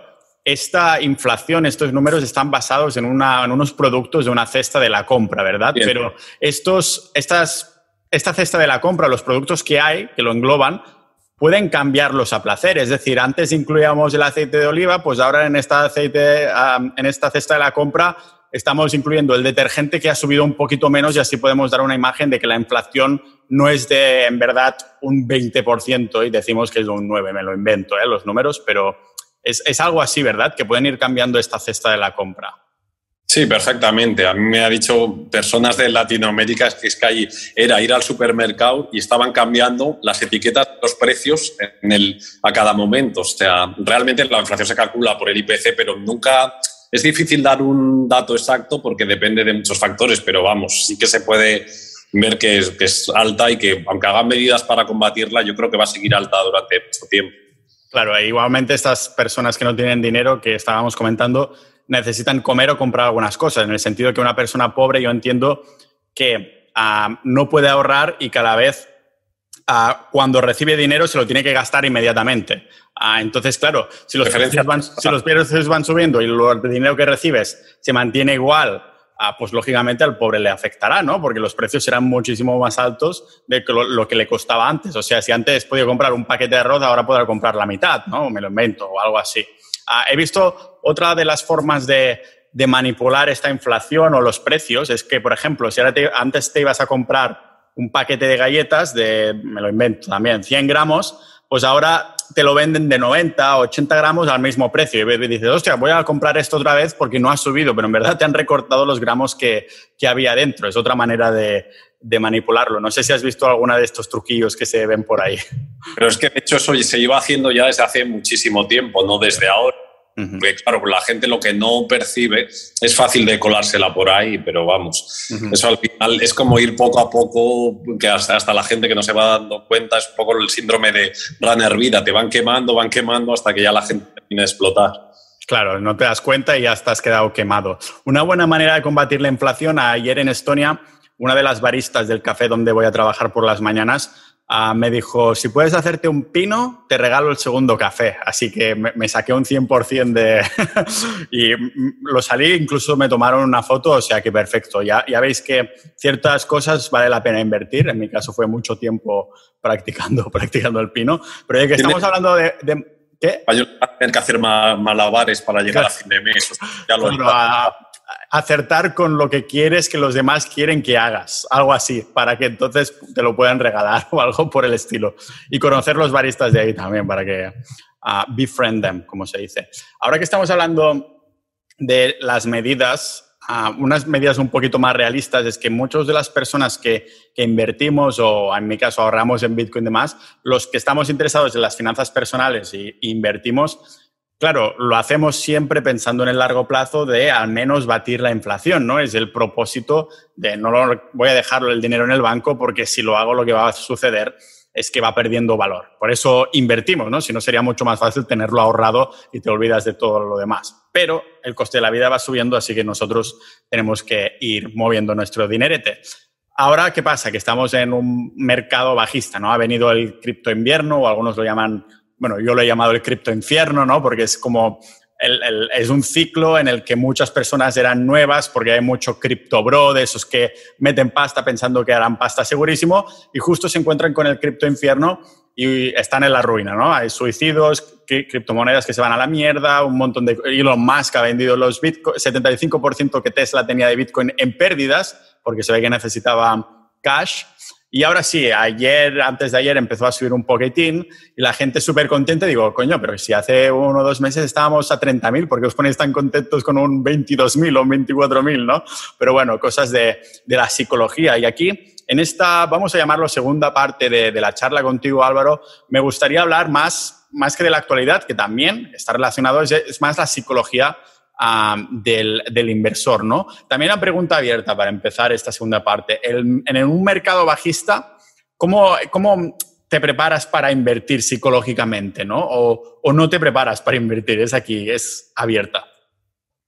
Speaker 2: esta inflación, estos números están basados en, una, en unos productos de una cesta de la compra, ¿verdad? Pero estos, estas, esta cesta de la compra, los productos que hay, que lo engloban, pueden cambiarlos a placer. Es decir, antes incluíamos el aceite de oliva, pues ahora en esta, aceite, en esta cesta de la compra estamos incluyendo el detergente que ha subido un poquito menos y así podemos dar una imagen de que la inflación no es de, en verdad, un 20% y decimos que es de un 9%, me lo invento, ¿eh? los números, pero es, es algo así, ¿verdad? Que pueden ir cambiando esta cesta de la compra.
Speaker 1: Sí, perfectamente. A mí me ha dicho personas de Latinoamérica que es que ahí era ir al supermercado y estaban cambiando las etiquetas, los precios a cada momento. O sea, realmente la inflación se calcula por el IPC, pero nunca es difícil dar un dato exacto porque depende de muchos factores, pero vamos, sí que se puede ver que es, que es alta y que aunque hagan medidas para combatirla, yo creo que va a seguir alta durante mucho tiempo.
Speaker 2: Claro, e igualmente estas personas que no tienen dinero que estábamos comentando, necesitan comer o comprar algunas cosas, en el sentido que una persona pobre yo entiendo que ah, no puede ahorrar y cada vez ah, cuando recibe dinero se lo tiene que gastar inmediatamente. Ah, entonces, claro, si los, precios van, si los precios van subiendo y el dinero que recibes se mantiene igual, pues lógicamente al pobre le afectará, ¿no? Porque los precios serán muchísimo más altos de lo, que le costaba antes. O sea, si antes podía comprar un paquete de arroz, ahora podrá comprar la mitad, ¿no? Me lo invento o algo así. He visto otra de las formas de, manipular esta inflación o los precios es que, por ejemplo, si antes te ibas a comprar un paquete de galletas de, me lo invento también, 100 gramos, pues ahora te lo venden de 90 o 80 gramos al mismo precio. Y dices, hostia, voy a comprar esto otra vez porque no ha subido, pero en verdad te han recortado los gramos que, había dentro. Es otra manera de, de, manipularlo. No sé si has visto alguna de estos truquillos que se ven por ahí.
Speaker 1: Pero es que de hecho eso se iba haciendo ya desde hace muchísimo tiempo, no desde ahora Porque, claro, la gente lo que no percibe es fácil de colársela por ahí, pero vamos, eso al final es como ir poco a poco, que hasta, hasta la gente que no se va dando cuenta, es un poco el síndrome de runner vida, te van quemando, van quemando hasta que ya la gente termina de explotar.
Speaker 2: Claro, no te das cuenta y ya estás quedado quemado. Una buena manera de combatir la inflación, ayer en Estonia, una de las baristas del café donde voy a trabajar por las mañanas Ah, me dijo, si puedes hacerte un pino, te regalo el segundo café. Así que me, saqué un 100% de... y lo salí, incluso me tomaron una foto, o sea que perfecto. Ya, ya veis que ciertas cosas vale la pena invertir. En mi caso fue mucho tiempo practicando, practicando el pino. Pero ya que estamos hablando de... ¿Qué?
Speaker 1: Tener que hacer malabares para llegar a fin de mes. Ya lo
Speaker 2: acertar con lo que quieres que los demás quieren que hagas, algo así, para que entonces te lo puedan regalar o algo por el estilo. Y conocer los baristas de ahí también, para que uh, befriend them, como se dice. Ahora que estamos hablando de las medidas, uh, unas medidas un poquito más realistas es que muchas de las personas que, que, invertimos o en mi caso ahorramos en Bitcoin y demás, los que estamos interesados en las finanzas personales e invertimos, Claro, lo hacemos siempre pensando en el largo plazo de al menos batir la inflación, ¿no? Es el propósito de no lo, voy a dejarlo el dinero en el banco porque si lo hago lo que va a suceder es que va perdiendo valor. Por eso invertimos, ¿no? Si no sería mucho más fácil tenerlo ahorrado y te olvidas de todo lo demás. Pero el coste de la vida va subiendo, así que nosotros tenemos que ir moviendo nuestro dinerete. Ahora, ¿qué pasa? Que estamos en un mercado bajista, ¿no? Ha venido el cripto invierno o algunos lo llaman bueno, yo lo he llamado el cripto infierno, ¿no? Porque es como, es un ciclo en el que muchas personas eran nuevas porque hay mucho cripto bro, de esos que meten pasta pensando que harán pasta segurísimo y justo se encuentran con el cripto infierno y están en la ruina, ¿no? Hay suicidios, criptomonedas que se van a la mierda, un montón de... Elon Musk ha vendido los Bitcoin, 75% que Tesla tenía de Bitcoin en pérdidas porque se ve que necesitaba cash y ahora sí, ayer, antes de ayer empezó a subir un poquitín y la gente súper contenta. Digo, coño, pero si hace uno o dos meses estábamos a 30.000, ¿por qué os ponéis tan contentos con un 22.000 o un 24.000, no? Pero bueno, cosas de, de, la psicología. Y aquí, en esta, vamos a llamarlo segunda parte de, de la charla contigo, Álvaro, me gustaría hablar más, más que de la actualidad, que también está relacionado, es, es más la psicología del, inversor, ¿no? También una pregunta abierta para empezar esta segunda parte. en un mercado bajista, ¿cómo, ¿cómo, te preparas para invertir psicológicamente, ¿no? O, o no te preparas para invertir, es aquí, es abierta.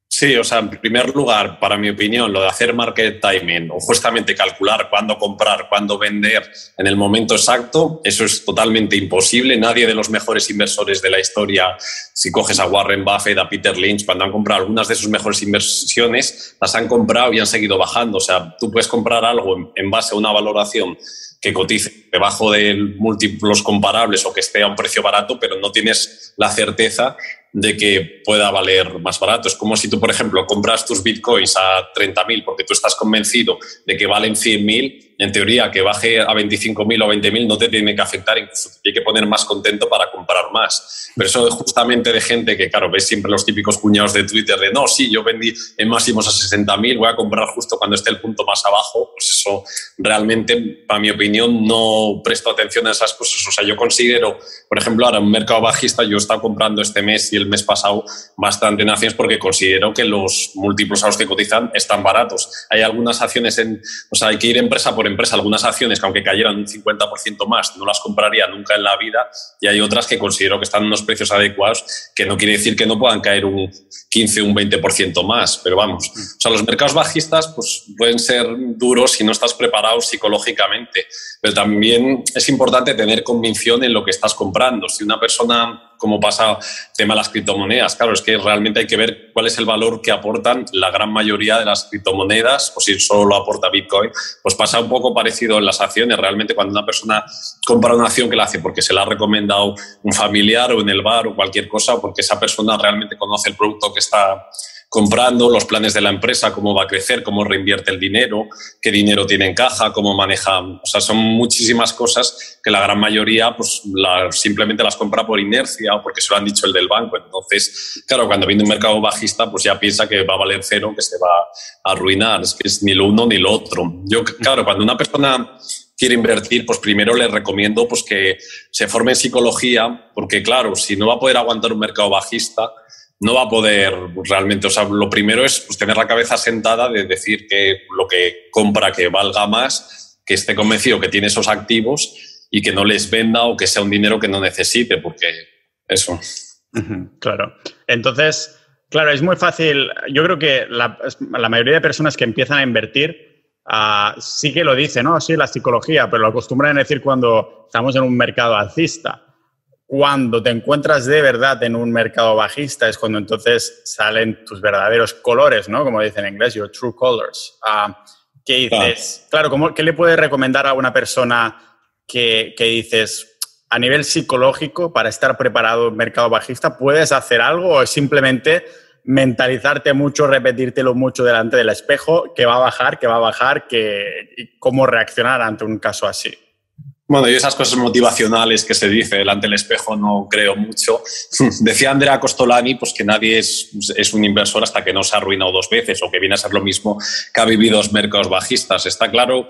Speaker 1: Sí, o sea, en primer lugar, para mi opinión, lo de hacer market timing o justamente calcular cuándo comprar, cuándo vender en el momento exacto, eso es totalmente imposible. Nadie de los mejores inversores de la historia, si coges a Warren Buffett, a Peter Lynch, cuando han comprado algunas de sus mejores inversiones, las han comprado y han seguido bajando. O sea, tú puedes comprar algo en base a una valoración que cotice debajo de múltiplos comparables o que esté a un precio barato, pero no tienes la certeza de que pueda valer más barato. Es como si tú, por ejemplo, compras tus bitcoins a 30.000 porque tú estás convencido de que valen 100.000 en teoría, que baje a 25.000 o 20.000 no te tiene que afectar, incluso te tiene que poner más contento para comprar más. Pero eso es justamente de gente que, claro, ves siempre los típicos cuñados de Twitter de, no, sí, yo vendí en máximos a 60.000, voy a comprar justo cuando esté el punto más abajo. Pues eso realmente, para mi opinión, no presto atención a esas cosas. O sea, yo considero, por ejemplo, ahora un mercado bajista, yo he estado comprando este mes y el mes pasado bastante en acciones porque considero que los múltiplos a los que cotizan están baratos. Hay algunas acciones en, o sea, hay que ir empresa por empresa. Algunas acciones que aunque cayeran un 50% más, no las compraría nunca en la vida y hay otras que considero que están en unos precios adecuados, que no quiere decir que no puedan caer un 15 o un 20% más, pero vamos. O sea, los mercados bajistas pues, pueden ser duros si no estás preparado psicológicamente, pero también es importante tener convicción en lo que estás comprando. Si una persona como pasa tema de las criptomonedas. Claro, es que realmente hay que ver cuál es el valor que aportan la gran mayoría de las criptomonedas, o si solo aporta Bitcoin, pues pasa un poco parecido en las acciones. Realmente cuando una persona compra una acción que la hace porque se la ha recomendado un familiar o en el bar o cualquier cosa, porque esa persona realmente conoce el producto que está comprando, los planes de la empresa, cómo va a crecer, cómo reinvierte el dinero, qué dinero tiene en caja, cómo maneja. O sea, son muchísimas cosas que la gran mayoría pues, simplemente las compra por inercia o porque se lo han dicho el del banco. Entonces, claro, cuando viene un mercado bajista, pues ya piensa que va a valer cero, que se va a arruinar. Es que es ni lo uno ni lo otro. Yo, claro, cuando una persona quiere invertir, pues primero le recomiendo pues, que se forme en psicología, porque claro, si no va a poder aguantar un mercado bajista, no va a poder realmente, o sea, lo primero es pues, tener la cabeza sentada de decir que lo que compra que valga más, que esté convencido que tiene esos activos y que no les venda o que sea un dinero que no necesite, porque eso.
Speaker 2: Claro. Entonces, claro, es muy fácil. Yo creo que la, mayoría de personas que empiezan a invertir ah, sí que lo dicen, ¿no? Sí, la psicología, pero lo acostumbran a decir cuando estamos en un mercado alcista. Cuando te encuentras de verdad en un mercado bajista es cuando entonces salen tus verdaderos colores, ¿no? Como dicen en inglés, your true colors. Ah, ¿Qué dices? Claro, ¿cómo, ¿qué le puedes recomendar a una persona que, dices, a nivel psicológico, para estar preparado en mercado bajista, ¿puedes hacer algo o simplemente mentalizarte mucho, repetírtelo mucho delante del espejo, que va a bajar, que va a bajar, que, cómo reaccionar ante un caso así?
Speaker 1: Bueno, y esas cosas motivacionales que se dice delante del espejo no creo mucho. Decía Andrea Costolani pues que nadie es, es, un inversor hasta que no se ha arruinado dos veces o que viene a ser lo mismo que ha vivido dos mercados bajistas. Está claro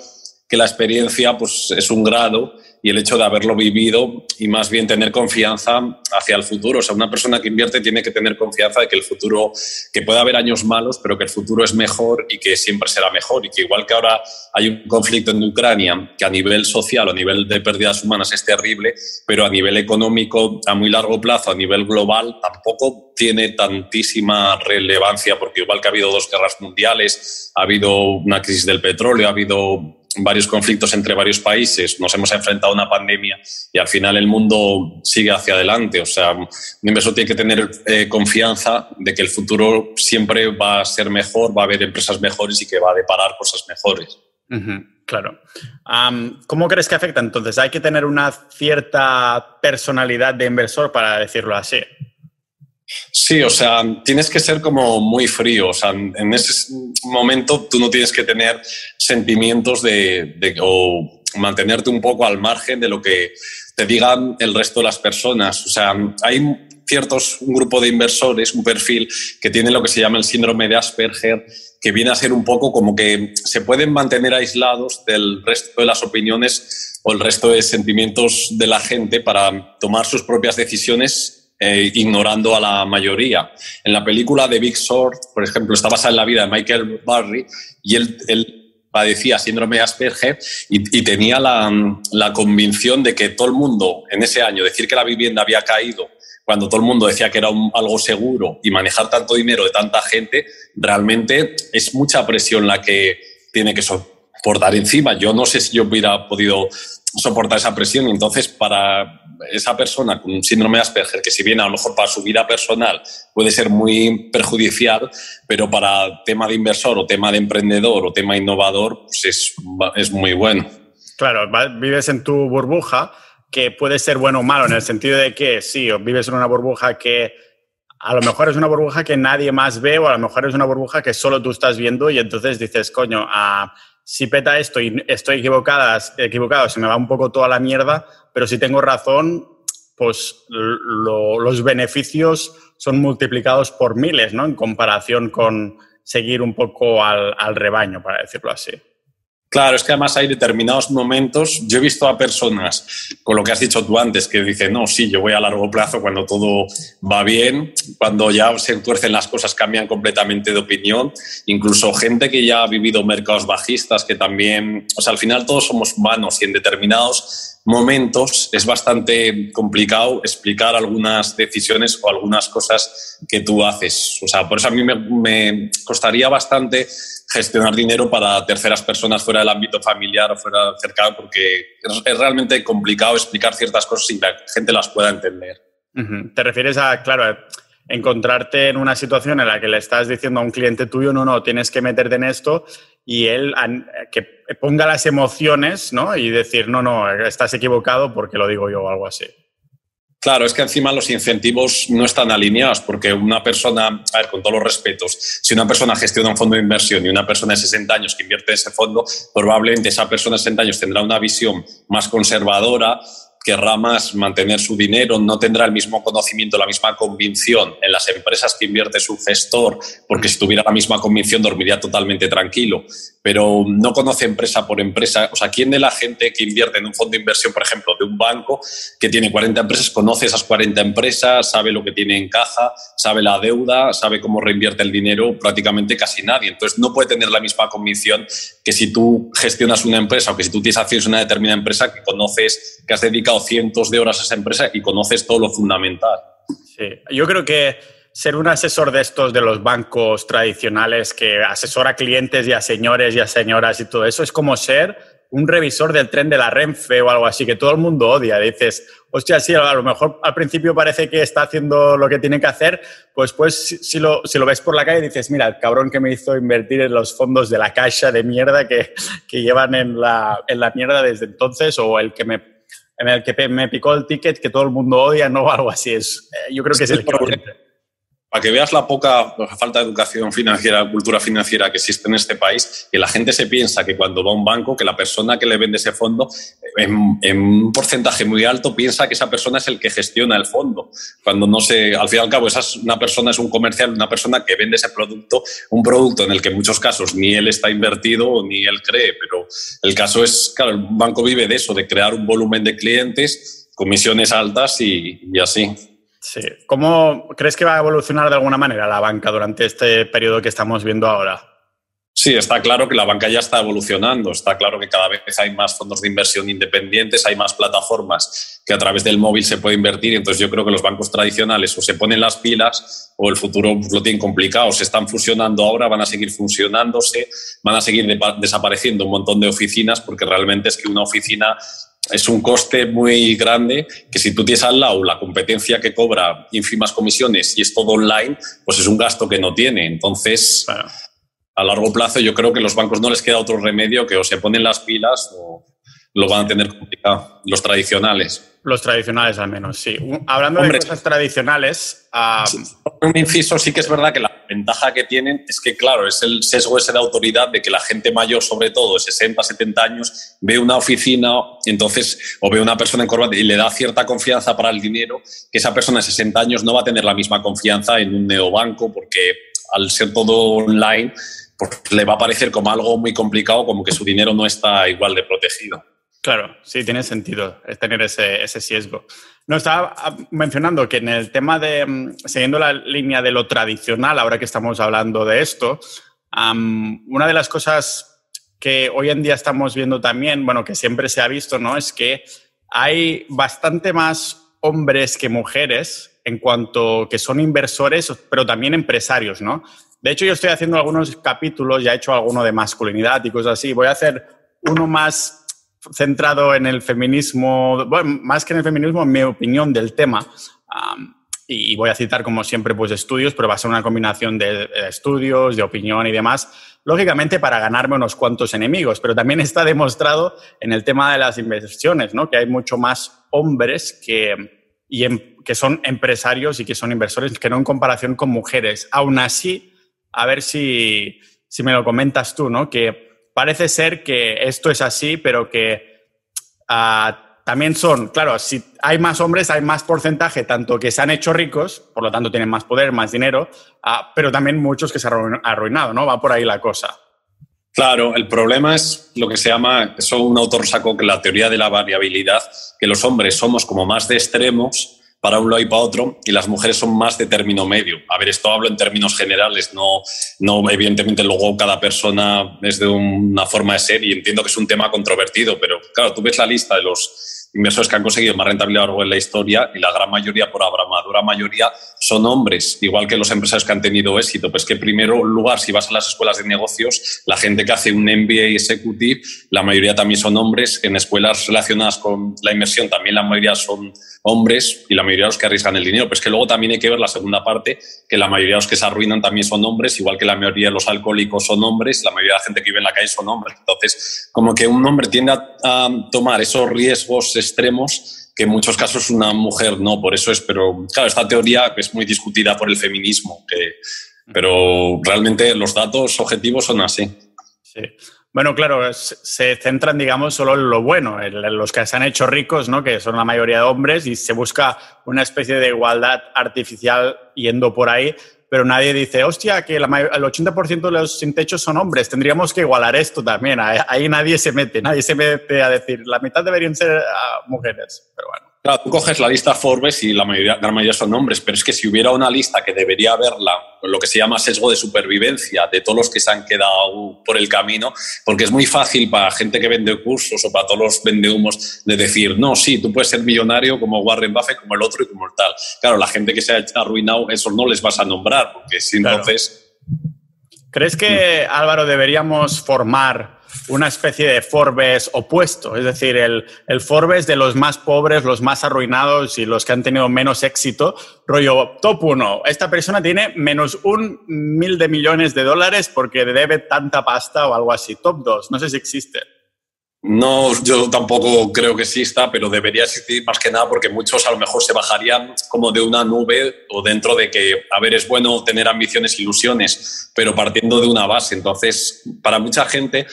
Speaker 1: que la experiencia pues, es un grado y el hecho de haberlo vivido y más bien tener confianza hacia el futuro. O sea, una persona que invierte tiene que tener confianza de que el futuro, que puede haber años malos, pero que el futuro es mejor y que siempre será mejor. Y que igual que ahora hay un conflicto en Ucrania que a nivel social o a nivel de pérdidas humanas es terrible, pero a nivel económico a muy largo plazo, a nivel global, tampoco tiene tantísima relevancia porque igual que ha habido dos guerras mundiales, ha habido una crisis del petróleo, ha habido varios conflictos entre varios países, nos hemos enfrentado a una pandemia y al final el mundo sigue hacia adelante. O sea, un inversor tiene que tener eh, confianza de que el futuro siempre va a ser mejor, va a haber empresas mejores y que va a deparar cosas mejores.
Speaker 2: claro. ¿Cómo crees que afecta entonces? ¿Hay que tener una cierta personalidad de inversor para decirlo así?
Speaker 1: Sí, o sea, tienes que ser como muy frío. O sea, en ese momento tú no tienes que tener sentimientos de, o mantenerte un poco al margen de lo que te digan el resto de las personas. O sea, hay ciertos, un grupo de inversores, un perfil que tiene lo que se llama el síndrome de Asperger, que viene a ser un poco como que se pueden mantener aislados del resto de las opiniones o el resto de sentimientos de la gente para tomar sus propias decisiones eh, ignorando a la mayoría. En la película de Big Short, por ejemplo, está basada en la vida de Michael Barry y él, padecía síndrome de Asperger y, tenía la, convicción de que todo el mundo en ese año, decir que la vivienda había caído cuando todo el mundo decía que era algo seguro y manejar tanto dinero de tanta gente, realmente es mucha presión la que tiene que soportar encima. Yo no sé si yo hubiera podido soportar esa presión y entonces para esa persona con un síndrome de Asperger, que si bien a lo mejor para su vida personal puede ser muy perjudicial, pero para tema de inversor o tema de emprendedor o tema innovador, pues es, es muy bueno.
Speaker 2: Claro, vives en tu burbuja, que puede ser bueno o malo, en el sentido de que sí, vives en una burbuja que a lo mejor es una burbuja que nadie más ve o a lo mejor es una burbuja que solo tú estás viendo y entonces dices, coño, a si peta esto y estoy equivocada, equivocado, se me va un poco toda la mierda, pero si tengo razón, pues los beneficios son multiplicados por miles, ¿no? En comparación con seguir un poco al, al rebaño, para decirlo así.
Speaker 1: Claro, es que además hay determinados momentos. Yo he visto a personas, con lo que has dicho tú antes, que dicen, no, sí, yo voy a largo plazo cuando todo va bien, cuando ya se tuercen las cosas cambian completamente de opinión. Incluso gente que ya ha vivido mercados bajistas, que también, o sea, al final todos somos humanos y en determinados momentos es bastante complicado explicar algunas decisiones o algunas cosas que tú haces. O sea, por eso a mí me costaría bastante gestionar dinero para terceras personas fuera del ámbito familiar o fuera cercano, porque es, realmente complicado explicar ciertas cosas y la gente las pueda entender.
Speaker 2: Te refieres a, claro, encontrarte en una situación en la que le estás diciendo a un cliente tuyo, no, no, tienes que meterte en esto y él que ponga las emociones, ¿no? Y decir, no, no, estás equivocado porque lo digo yo o algo así.
Speaker 1: Claro, es que encima los incentivos no están alineados porque una persona, a ver, con todos los respetos, si una persona gestiona un fondo de inversión y una persona de 60 años que invierte en ese fondo, probablemente esa persona de 60 años tendrá una visión más conservadora, querrá más mantener su dinero, no tendrá el mismo conocimiento, la misma convicción en las empresas que invierte su gestor, porque si tuviera la misma convicción dormiría totalmente tranquilo pero no conoce empresa por empresa. O sea, ¿quién de la gente que invierte en un fondo de inversión, por ejemplo, de un banco que tiene 40 empresas, conoce esas 40 empresas, sabe lo que tiene en caja, sabe la deuda, sabe cómo reinvierte el dinero? Prácticamente casi nadie. Entonces, no puede tener la misma convicción que si tú gestionas una empresa o que si tú tienes acciones en una determinada empresa que conoces, que has dedicado cientos de horas a esa empresa y conoces todo lo fundamental.
Speaker 2: Sí, yo creo que ser un asesor de estos de los bancos tradicionales que asesora a clientes y a señores y a señoras y todo eso es como ser un revisor del tren de la Renfe o algo así que todo el mundo odia. Dices, hostia, sí, a lo mejor al principio parece que está haciendo lo que tiene que hacer, pues pues si lo, si lo ves por la calle dices, mira, el cabrón que me hizo invertir en los fondos de la caixa de mierda que, que llevan en la, en la mierda desde entonces o el que me en el que me picó el ticket que todo el mundo odia, no algo así. Es, eh, yo creo que es el problema
Speaker 1: para que veas la poca falta de educación financiera, cultura financiera que existe en este país, que la gente se piensa que cuando va a un banco, que la persona que le vende ese fondo, en, un porcentaje muy alto, piensa que esa persona es el que gestiona el fondo. Cuando no se, al fin y al cabo, esa es una persona es un comercial, una persona que vende ese producto, un producto en el que en muchos casos ni él está invertido ni él cree, pero el caso es, claro, el banco vive de eso, de crear un volumen de clientes, comisiones altas y así.
Speaker 2: Sí. ¿Cómo crees que va a evolucionar de alguna manera la banca durante este periodo que estamos viendo ahora?
Speaker 1: Sí, está claro que la banca ya está evolucionando, está claro que cada vez hay más fondos de inversión independientes, hay más plataformas que a través del móvil se puede invertir, entonces yo creo que los bancos tradicionales o se ponen las pilas o el futuro lo tienen complicado, se están fusionando ahora, van a seguir fusionándose, van a seguir desapareciendo un montón de oficinas porque realmente es que una oficina es un coste muy grande que si tú tienes al lado la competencia que cobra ínfimas comisiones y es todo online, pues es un gasto que no tiene. Entonces, a largo plazo yo creo que los bancos no les queda otro remedio que o se ponen las pilas o lo van a tener complicado, los tradicionales.
Speaker 2: Los tradicionales al menos, sí. Hablando de cosas tradicionales...
Speaker 1: Un inciso, sí que es verdad que la ventaja que tienen es que, claro, es el sesgo ese de autoridad de que la gente mayor, sobre todo, de 60, 70 años, ve una oficina entonces, o ve una persona en corbata y le da cierta confianza para el dinero, que esa persona de 60 años no va a tener la misma confianza en un neobanco porque al ser todo online, pues le va a parecer como algo muy complicado, como que su dinero no está igual de protegido.
Speaker 2: Claro, sí, tiene sentido tener ese, ese sesgo. No, estaba ah, mencionando que en el tema de, mm, siguiendo la línea de lo tradicional, ahora que estamos hablando de esto, una de las cosas que hoy en día estamos viendo también, bueno, que siempre se ha visto, ¿no? Es que hay bastante más hombres que mujeres en cuanto que son inversores, pero también empresarios, ¿no? De hecho, yo estoy haciendo algunos capítulos, ya he hecho alguno de masculinidad y cosas así. Voy a hacer uno más centrado en el feminismo, bueno, más que en el feminismo, en mi opinión del tema. y voy a citar, como siempre, pues estudios, pero va a ser una combinación de, estudios, de opinión y demás, lógicamente para ganarme unos cuantos enemigos, pero también está demostrado en el tema de las inversiones, ¿no? que hay mucho más hombres que, y em, que son empresarios y que son inversores que no en comparación con mujeres. Aún así, a ver si, si me lo comentas tú, ¿no? que parece ser que esto es así, pero que ah, también son, claro, si hay más hombres, hay más porcentaje, tanto que se han hecho ricos, por lo tanto tienen más poder, más dinero, ah, pero también muchos que se han arruinado, ¿no? Va por ahí la cosa.
Speaker 1: Claro, el problema es lo que se llama, eso un autor sacó que la teoría de la variabilidad, que los hombres somos como más de extremos para un lado y para otro, y las mujeres son más de término medio. A ver, esto hablo en términos generales, no, no evidentemente luego cada persona es de una forma de ser y entiendo que es un tema controvertido, pero claro, tú ves la lista de los inversores que han conseguido más rentabilidad a lo largo de la historia y la gran mayoría, por abrumadora mayoría, son hombres, igual que los empresarios que han tenido éxito. Pues que en primer lugar, si vas a las escuelas de negocios, la gente que hace un MBA executive, la mayoría también son hombres. En escuelas relacionadas con la inversión también la mayoría son hombres y la mayoría de los que arriesgan el dinero. Pues que luego también hay que ver la segunda parte, que la mayoría de los que se arruinan también son hombres, igual que la mayoría de los alcohólicos son hombres, la mayoría de la gente que vive en la calle son hombres. Entonces, como que un hombre tiende a, tomar esos riesgos extremos que en muchos casos una mujer no, por eso es, pero claro, esta teoría es muy discutida por el feminismo, que, pero realmente los datos objetivos son así.
Speaker 2: Sí. Bueno, claro, se centran, digamos, solo en lo bueno, en los que se han hecho ricos, ¿no? que son la mayoría de hombres, y se busca una especie de igualdad artificial yendo por ahí, pero nadie dice, hostia, que el 80% de los sin techo son hombres, tendríamos que igualar esto también. Ahí, nadie se mete, nadie se mete a decir, la mitad deberían ser ah, mujeres, pero bueno.
Speaker 1: Claro, tú coges la lista Forbes y la mayoría, la mayoría son hombres, pero es que si hubiera una lista que debería haberla, lo que se llama sesgo de supervivencia, de todos los que se han quedado por el camino, porque es muy fácil para gente que vende cursos o para todos los vendehumos de decir, no, sí, tú puedes ser millonario como Warren Buffett, como el otro y como el tal. Claro, la gente que se ha arruinado, eso no les vas a nombrar, porque si entonces...
Speaker 2: ¿Crees que, Álvaro, deberíamos formar una especie de Forbes opuesto, es decir, el, el, Forbes de los más pobres, los más arruinados y los que han tenido menos éxito, rollo top 1, esta persona tiene menos un mil de millones de dólares porque debe tanta pasta o algo así, top 2, no sé si existe.
Speaker 1: No, yo tampoco creo que exista, pero debería existir más que nada porque muchos a lo mejor se bajarían como de una nube o dentro de que, a ver, es bueno tener ambiciones, ilusiones, pero partiendo de una base. Entonces, para mucha gente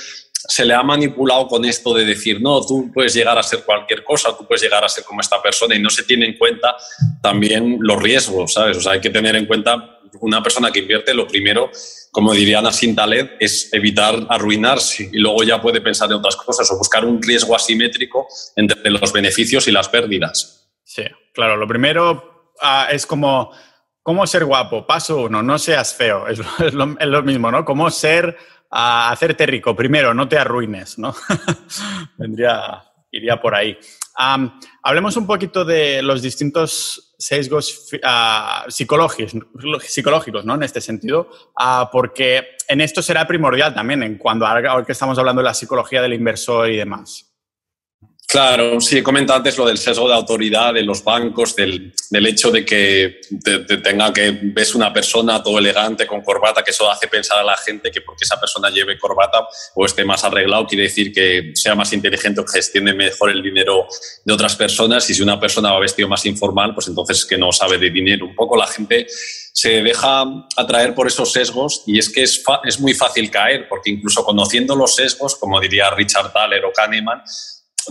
Speaker 1: se le ha manipulado con esto de decir, no, tú puedes llegar a ser cualquier cosa, tú puedes llegar a ser como esta persona y no se tiene en cuenta también los riesgos, ¿sabes? O sea, hay que tener en cuenta una persona que invierte, lo primero, como diría Nassim Taleb, es evitar arruinarse y luego ya puede pensar en otras cosas o buscar un riesgo asimétrico entre los beneficios y las pérdidas.
Speaker 2: Sí, claro, lo primero ah, es como, ¿cómo ser guapo? Paso uno, no seas feo, es lo, es lo mismo, ¿no? ¿Cómo ser a hacerte rico. Primero, no te arruines, ¿no? Vendría, iría por ahí. hablemos un poquito de los distintos sesgos psicológicos, psicológicos, ¿no? En este sentido, ah, porque en esto será primordial también, en cuando ahora que estamos hablando de la psicología del inversor y demás.
Speaker 1: Claro, sí, he comentado antes lo del sesgo de autoridad de los bancos, del, del hecho de que te, tenga que ves una persona todo elegante con corbata, que eso hace pensar a la gente que porque esa persona lleve corbata o esté más arreglado quiere decir que sea más inteligente o gestione mejor el dinero de otras personas. Y si una persona va vestido más informal, pues entonces que no sabe de dinero. Un poco la gente se deja atraer por esos sesgos y es que es, es muy fácil caer, porque incluso conociendo los sesgos, como diría Richard Thaler o Kahneman,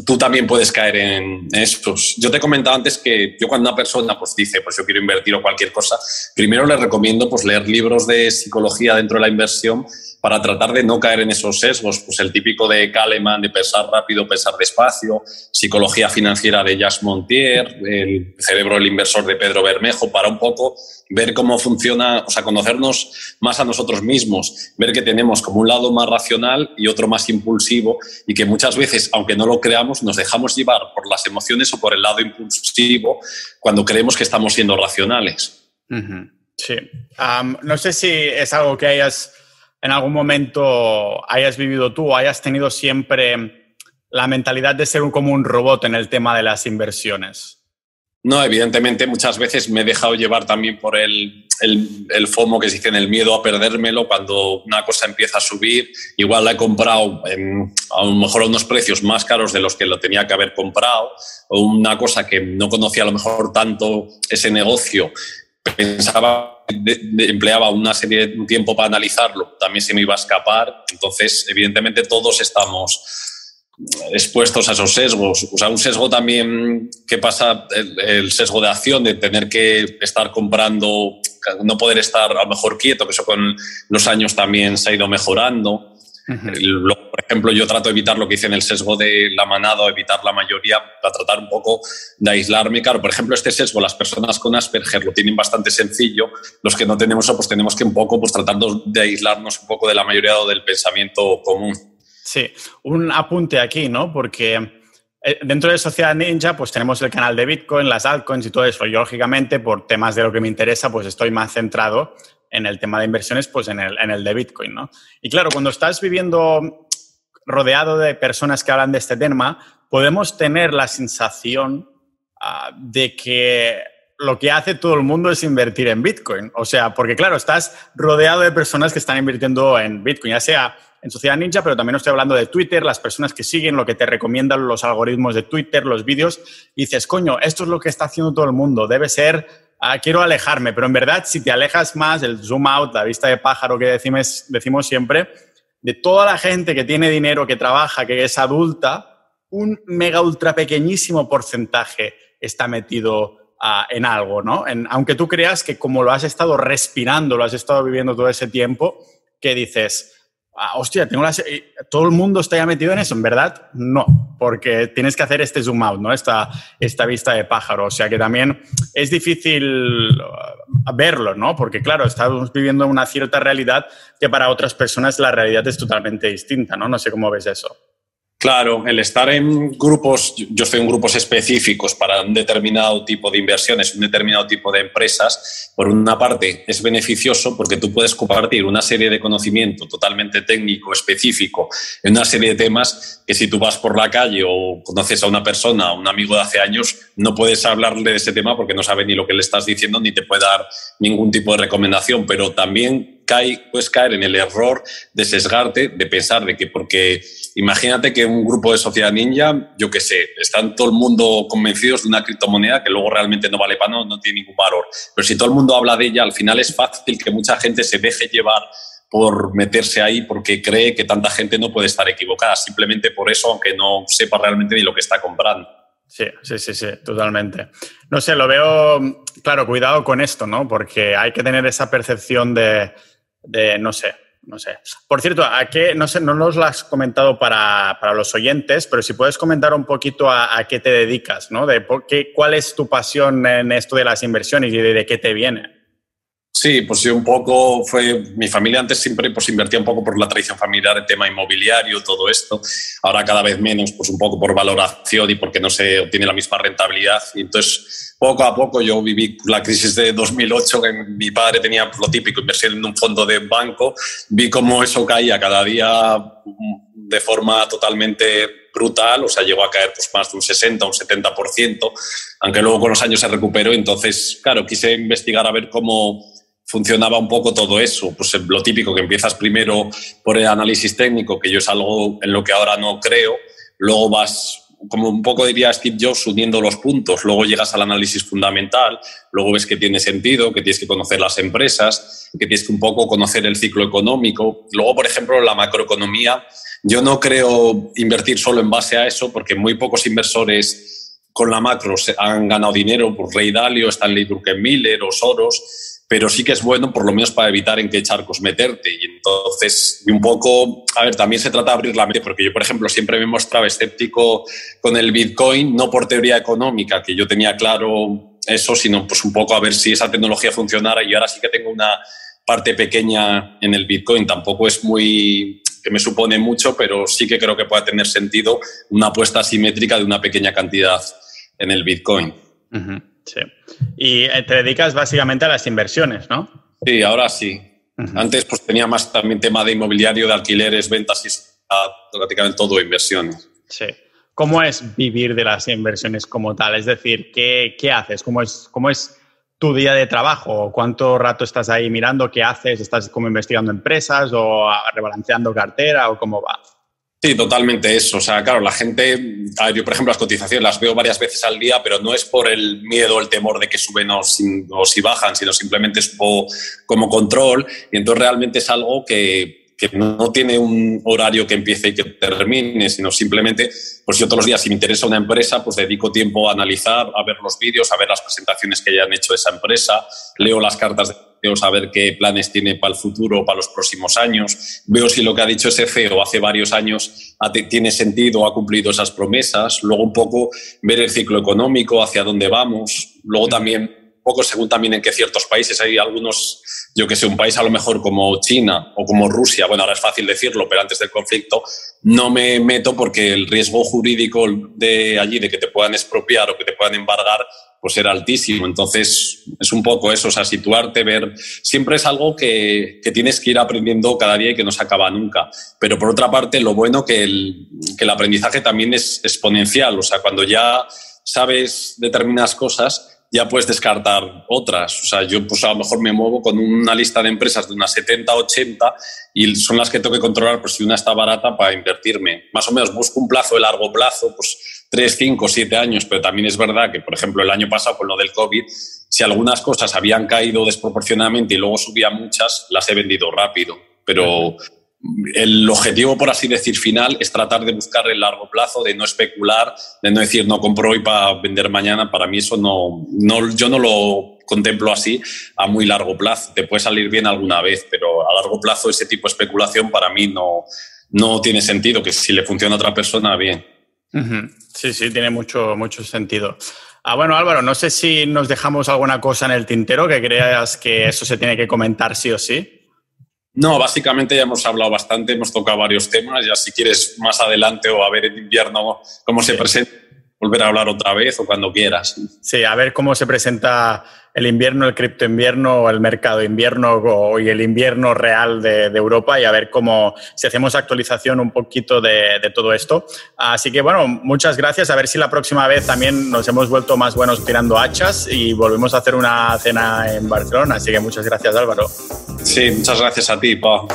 Speaker 1: tú también puedes caer en estos. Yo te comentaba antes que yo cuando una persona pues dice, pues yo quiero invertir o cualquier cosa, primero le recomiendo pues leer libros de psicología dentro de la inversión para tratar de no caer en esos sesgos, pues el típico de Kahneman de pensar rápido, pensar despacio, psicología financiera de Jacques Montier, el cerebro del inversor de Pedro Bermejo, para un poco ver cómo funciona, o sea, conocernos más a nosotros mismos, ver que tenemos como un lado más racional y otro más impulsivo y que muchas veces, aunque no lo creamos, nos dejamos llevar por las emociones o por el lado impulsivo cuando creemos que estamos siendo racionales.
Speaker 2: Sí. no sé si es algo que hayas en algún momento hayas vivido tú o hayas tenido siempre la mentalidad de ser como un robot en el tema de las inversiones.
Speaker 1: No, evidentemente muchas veces me he dejado llevar también por el, el, FOMO que se dice el miedo a perdérmelo cuando una cosa empieza a subir. Igual la he comprado a lo mejor a unos precios más caros de los que lo tenía que haber comprado o una cosa que no conocía a lo mejor tanto ese negocio. Pensaba, empleaba una serie de tiempo para analizarlo, también se me iba a escapar. Entonces, evidentemente todos estamos expuestos a esos sesgos. O sea, un sesgo también que pasa, el, sesgo de acción, de tener que estar comprando, no poder estar a lo mejor quieto, que eso con los años también se ha ido mejorando. por ejemplo, yo trato de evitar lo que hice en el sesgo de la manada o evitar la mayoría para tratar un poco de aislarme. Claro, por ejemplo, este sesgo, las personas con Asperger lo tienen bastante sencillo. Los que no tenemos eso, pues tenemos que un poco pues, tratar de aislarnos un poco de la mayoría o del pensamiento común.
Speaker 2: Sí, un apunte aquí, ¿no? Porque eh, dentro de Sociedad Ninja, pues tenemos el canal de Bitcoin, las altcoins y todo eso. Yo, lógicamente, por temas de lo que me interesa, pues estoy más centrado en el tema de inversiones, pues en el, de Bitcoin, ¿no? Y claro, cuando estás viviendo rodeado de personas que hablan de este tema, podemos tener la sensación ah, de que lo que hace todo el mundo es invertir en Bitcoin. O sea, porque claro, estás rodeado de personas que están invirtiendo en Bitcoin, ya sea en Sociedad Ninja, pero también estoy hablando de Twitter, las personas que siguen, lo que te recomiendan los algoritmos de Twitter, los vídeos, y dices, coño, esto es lo que está haciendo todo el mundo, debe ser, ah, quiero alejarme, pero en verdad si te alejas más, el zoom out, la vista de pájaro que decimos, decimos siempre, de toda la gente que tiene dinero, que trabaja, que es adulta, un mega ultra pequeñísimo porcentaje está metido en algo, ¿no? aunque tú creas que como lo has estado respirando, lo has estado viviendo todo ese tiempo, que dices, Ah, hostia, tengo todo el mundo está ya metido en eso, en verdad, no, porque tienes que hacer este zoom out, ¿no? Esta, esta vista de pájaro, o sea que también es difícil uh, verlo, ¿no? Porque claro, estamos viviendo una cierta realidad que para otras personas la realidad es totalmente distinta, ¿no? No sé cómo ves eso.
Speaker 1: Claro, el estar en grupos, yo estoy en grupos específicos para un determinado tipo de inversiones, un determinado tipo de empresas, por una parte es beneficioso porque tú puedes compartir una serie de conocimiento totalmente técnico, específico, en una serie de temas que si tú vas por la calle o conoces a una persona, a un amigo de hace años, no puedes hablarle de ese tema porque no sabe ni lo que le estás diciendo ni te puede dar ningún tipo de recomendación, pero también cae, puedes caer en el error de sesgarte, de pensar de que porque imagínate que un grupo de sociedad ninja, yo qué sé, están todo el mundo convencidos de una criptomoneda que luego realmente no vale para no, no tiene ningún valor. Pero si todo el mundo habla de ella, al final es fácil que mucha gente se deje llevar por meterse ahí porque cree que tanta gente no puede estar equivocada, simplemente por eso, aunque no sepa realmente ni lo que está comprando.
Speaker 2: Sí, sí, sí, sí, totalmente. No sé, lo veo, claro, cuidado con esto, ¿no? Porque hay que tener esa percepción de, no sé, no sé. Por cierto, ¿a qué, no sé, no nos lo has comentado para, los oyentes, pero si puedes comentar un poquito a, qué te dedicas, ¿no? De por qué, cuál es tu pasión en esto de las inversiones y de, qué te viene.
Speaker 1: Sí, pues yo un poco fue, mi familia antes siempre pues invertía un poco por la tradición familiar, el tema inmobiliario, todo esto. Ahora cada vez menos, pues un poco por valoración y porque no se obtiene la misma rentabilidad. Y entonces poco a poco yo viví la crisis de 2008, que mi padre tenía lo típico, inversión en un fondo de banco, vi cómo eso caía cada día de forma totalmente brutal, o sea, llegó a caer pues, más de un 60, un 70%, aunque luego con los años se recuperó, entonces, claro, quise investigar a ver cómo funcionaba un poco todo eso, pues lo típico que empiezas primero por el análisis técnico, que yo es algo en lo que ahora no creo, luego vas como un poco diría Steve Jobs, uniendo los puntos. Luego llegas al análisis fundamental, luego ves que tiene sentido, que tienes que conocer las empresas, que tienes que un poco conocer el ciclo económico. Luego, por ejemplo, la macroeconomía. Yo no creo invertir solo en base a eso, porque muy pocos inversores con la macro han ganado dinero, por Ray Dalio, Stanley Druckenmiller o Soros pero sí que es bueno por lo menos para evitar en qué charcos meterte. Y entonces, un poco, a ver, también se trata de abrir la mente, porque yo, por ejemplo, siempre me mostraba escéptico con el Bitcoin, no por teoría económica, que yo tenía claro eso, sino pues un poco a ver si esa tecnología funcionara y ahora sí que tengo una parte pequeña en el Bitcoin. Tampoco es muy que me supone mucho, pero sí que creo que puede tener sentido una apuesta asimétrica de una pequeña cantidad en el Bitcoin.
Speaker 2: Sí. Y eh, te dedicas básicamente a las inversiones, ¿no?
Speaker 1: Sí, ahora sí. Antes pues tenía más también tema de inmobiliario, de alquileres, ventas y prácticamente todo inversiones.
Speaker 2: Sí. ¿Cómo es vivir de las inversiones como tal? Es decir, ¿qué, qué haces? ¿Cómo es, ¿Cómo es tu día de trabajo? ¿Cuánto rato estás ahí mirando? ¿Qué haces? ¿Estás como investigando empresas o rebalanceando cartera o cómo va?
Speaker 1: Sí, totalmente eso. O sea, claro, la gente, yo por ejemplo las cotizaciones las veo varias veces al día, pero no es por el miedo el temor de que suben o, si bajan, sino simplemente es como control. Y entonces realmente es algo que, que no tiene un horario que empiece y que termine, sino simplemente, pues yo todos los días, si me interesa una empresa, pues dedico tiempo a analizar, a ver los vídeos, a ver las presentaciones que hayan hecho de esa empresa, leo las cartas de CEO, a ver qué planes tiene para el futuro para los próximos años, veo si lo que ha dicho ese CEO hace varios años tiene sentido ha cumplido esas promesas, luego un poco ver el ciclo económico, hacia dónde vamos, luego también poco según también en qué ciertos países. Hay algunos, yo que sé, un país a lo mejor como China o como Rusia, bueno, ahora es fácil decirlo, pero antes del conflicto, no me meto porque el riesgo jurídico de allí, de que te puedan expropiar o que te puedan embargar, pues era altísimo. Entonces, es un poco eso, o sea, situarte, ver, siempre es algo que, que tienes que ir aprendiendo cada día y que no se acaba nunca. Pero por otra parte, lo bueno que el, que el aprendizaje también es exponencial, o sea, cuando ya sabes determinadas cosas, ya puedes descartar otras. O sea, yo pues a lo mejor me muevo con una lista de empresas de unas 70, 80 y son las que tengo que controlar pues si una está barata para invertirme. Más o menos busco un plazo de largo plazo, pues 3, 5, 7 años, pero también es verdad que, por ejemplo, el año pasado con lo del COVID, si algunas cosas habían caído desproporcionadamente y luego subía muchas, las he vendido rápido. Pero el objetivo, por así decir, final es tratar de buscar el largo plazo, de no especular, de no decir no compro hoy para vender mañana. Para mí eso no, no yo no lo contemplo así a muy largo plazo. Te puede salir bien alguna vez, pero a largo plazo ese tipo de especulación para mí no, no tiene sentido. Que si le funciona a otra persona, bien.
Speaker 2: Sí, sí, tiene mucho, mucho sentido. Ah, bueno, Álvaro, no sé si nos dejamos alguna cosa en el tintero que creas que eso se tiene que comentar sí o sí.
Speaker 1: No, básicamente ya hemos hablado bastante, hemos tocado varios temas. Ya si quieres más adelante o a ver en invierno cómo se presenta, volver a hablar otra vez o cuando quieras.
Speaker 2: Sí, a ver cómo se presenta el invierno, el cripto invierno, el mercado invierno y el invierno real de, Europa y a ver cómo, si hacemos actualización un poquito de, todo esto. Así que bueno, muchas gracias. A ver si la próxima vez también nos hemos vuelto más buenos tirando hachas y volvemos a hacer una cena en Barcelona. Así que muchas gracias, Álvaro.
Speaker 1: Sí, muchas gracias a ti, Pau.